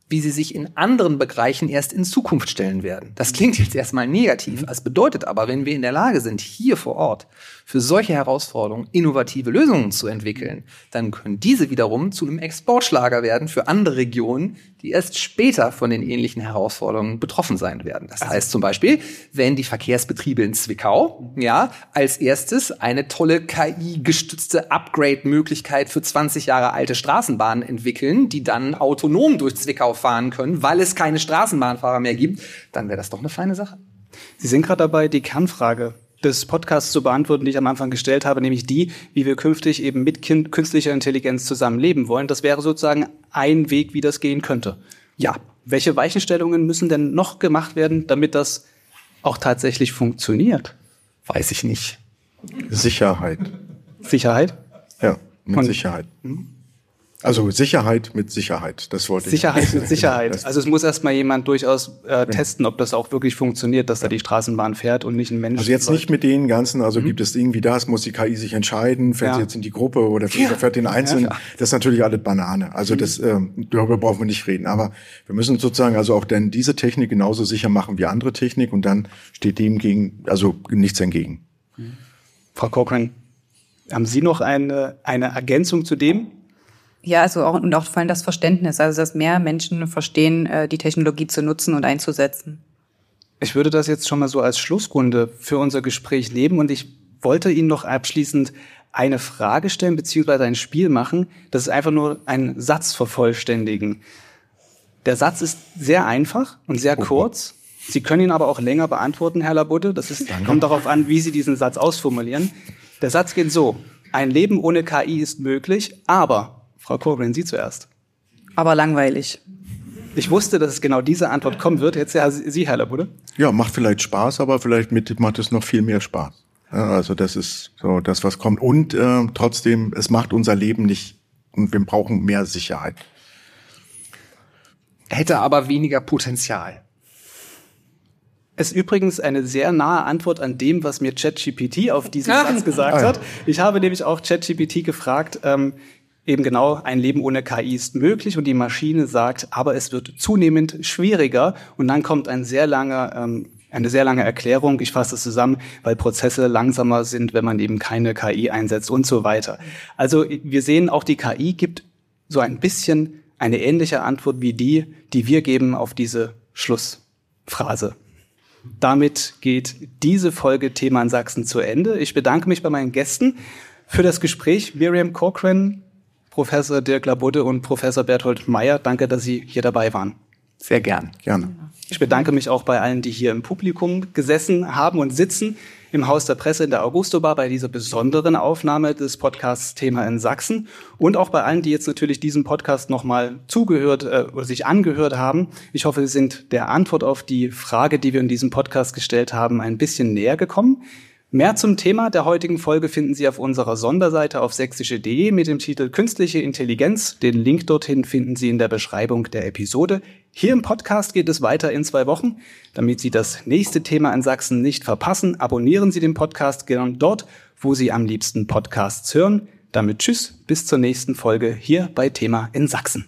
wie sie sich in anderen Bereichen erst in Zukunft stellen werden. Das klingt jetzt erstmal negativ. Es bedeutet aber, wenn wir in der Lage sind, hier vor Ort für solche Herausforderungen innovative Lösungen zu entwickeln, dann können diese wiederum zu einem Exportschlager werden für andere Regionen, die erst später von den ähnlichen Herausforderungen betroffen sein werden. Das heißt zum Beispiel, wenn die Verkehrsbetriebe in Zwickau, ja, als erstes eine tolle KI-gestützte Upgrade-Möglichkeit für 20 Jahre alte Straßenbahnen entwickeln, die dann autonom durch Zwickau fahren können, weil es keine Straßenbahnfahrer mehr gibt, dann wäre das doch eine feine Sache. Sie sind gerade dabei, die Kernfrage des Podcasts zu beantworten, die ich am Anfang gestellt habe, nämlich die, wie wir künftig eben mit künstlicher Intelligenz zusammenleben wollen. Das wäre sozusagen ein Weg, wie das gehen könnte. Ja. Welche Weichenstellungen müssen denn noch gemacht werden, damit das auch tatsächlich funktioniert? Weiß ich nicht. Sicherheit. Sicherheit? Ja, mit Und, Sicherheit. Hm? Also Sicherheit mit Sicherheit, das wollte Sicherheit ich. Sicherheit mit Sicherheit. Also es muss erstmal jemand durchaus äh, testen, ob das auch wirklich funktioniert, dass da die Straßenbahn fährt und nicht ein Mensch. Also jetzt nicht mit den ganzen, also mhm. gibt es irgendwie das, muss die KI sich entscheiden, fährt ja. sie jetzt in die Gruppe oder ja. fährt den Einzelnen. Ja, das ist natürlich alles Banane. Also mhm. das, ähm, darüber brauchen wir nicht reden. Aber wir müssen sozusagen also auch denn diese Technik genauso sicher machen wie andere Technik und dann steht dem gegen, also nichts entgegen. Mhm. Frau Cochran, haben Sie noch eine, eine Ergänzung zu dem? Ja, also auch, und auch vor allem das Verständnis, also dass mehr Menschen verstehen, äh, die Technologie zu nutzen und einzusetzen. Ich würde das jetzt schon mal so als Schlussrunde für unser Gespräch nehmen und ich wollte Ihnen noch abschließend eine Frage stellen beziehungsweise ein Spiel machen. Das ist einfach nur ein Satz vervollständigen. Der Satz ist sehr einfach und sehr kurz. Sie können ihn aber auch länger beantworten, Herr Labudde. Das ist, kommt darauf an, wie Sie diesen Satz ausformulieren. Der Satz geht so. Ein Leben ohne KI ist möglich, aber Frau Corbin, Sie zuerst. Aber langweilig. Ich wusste, dass es genau diese Antwort kommen wird. Jetzt ja, Sie, Herr Labude. Ja, macht vielleicht Spaß, aber vielleicht mit, macht es noch viel mehr Spaß. Ja, also das ist so das, was kommt. Und äh, trotzdem, es macht unser Leben nicht und wir brauchen mehr Sicherheit. Hätte aber weniger Potenzial. Es ist übrigens eine sehr nahe Antwort an dem, was mir ChatGPT auf diesen Satz gesagt hat. Ich habe nämlich auch ChatGPT gefragt, ähm, eben genau, ein Leben ohne KI ist möglich und die Maschine sagt, aber es wird zunehmend schwieriger und dann kommt ein sehr langer, ähm, eine sehr lange Erklärung, ich fasse es zusammen, weil Prozesse langsamer sind, wenn man eben keine KI einsetzt und so weiter. Also wir sehen, auch die KI gibt so ein bisschen eine ähnliche Antwort wie die, die wir geben auf diese Schlussphrase. Damit geht diese Folge Thema in Sachsen zu Ende. Ich bedanke mich bei meinen Gästen für das Gespräch. Miriam Corcoran, Professor Dirk Labudde und Professor Berthold Meyer. Danke, dass Sie hier dabei waren. Sehr gern. Gerne. Ich bedanke mich auch bei allen, die hier im Publikum gesessen haben und sitzen im Haus der Presse in der Augustobar bei dieser besonderen Aufnahme des Podcasts Thema in Sachsen und auch bei allen, die jetzt natürlich diesem Podcast nochmal zugehört äh, oder sich angehört haben. Ich hoffe, Sie sind der Antwort auf die Frage, die wir in diesem Podcast gestellt haben, ein bisschen näher gekommen. Mehr zum Thema der heutigen Folge finden Sie auf unserer Sonderseite auf sächsische.de mit dem Titel Künstliche Intelligenz. Den Link dorthin finden Sie in der Beschreibung der Episode. Hier im Podcast geht es weiter in zwei Wochen. Damit Sie das nächste Thema in Sachsen nicht verpassen, abonnieren Sie den Podcast gern dort, wo Sie am liebsten Podcasts hören. Damit tschüss, bis zur nächsten Folge hier bei Thema in Sachsen.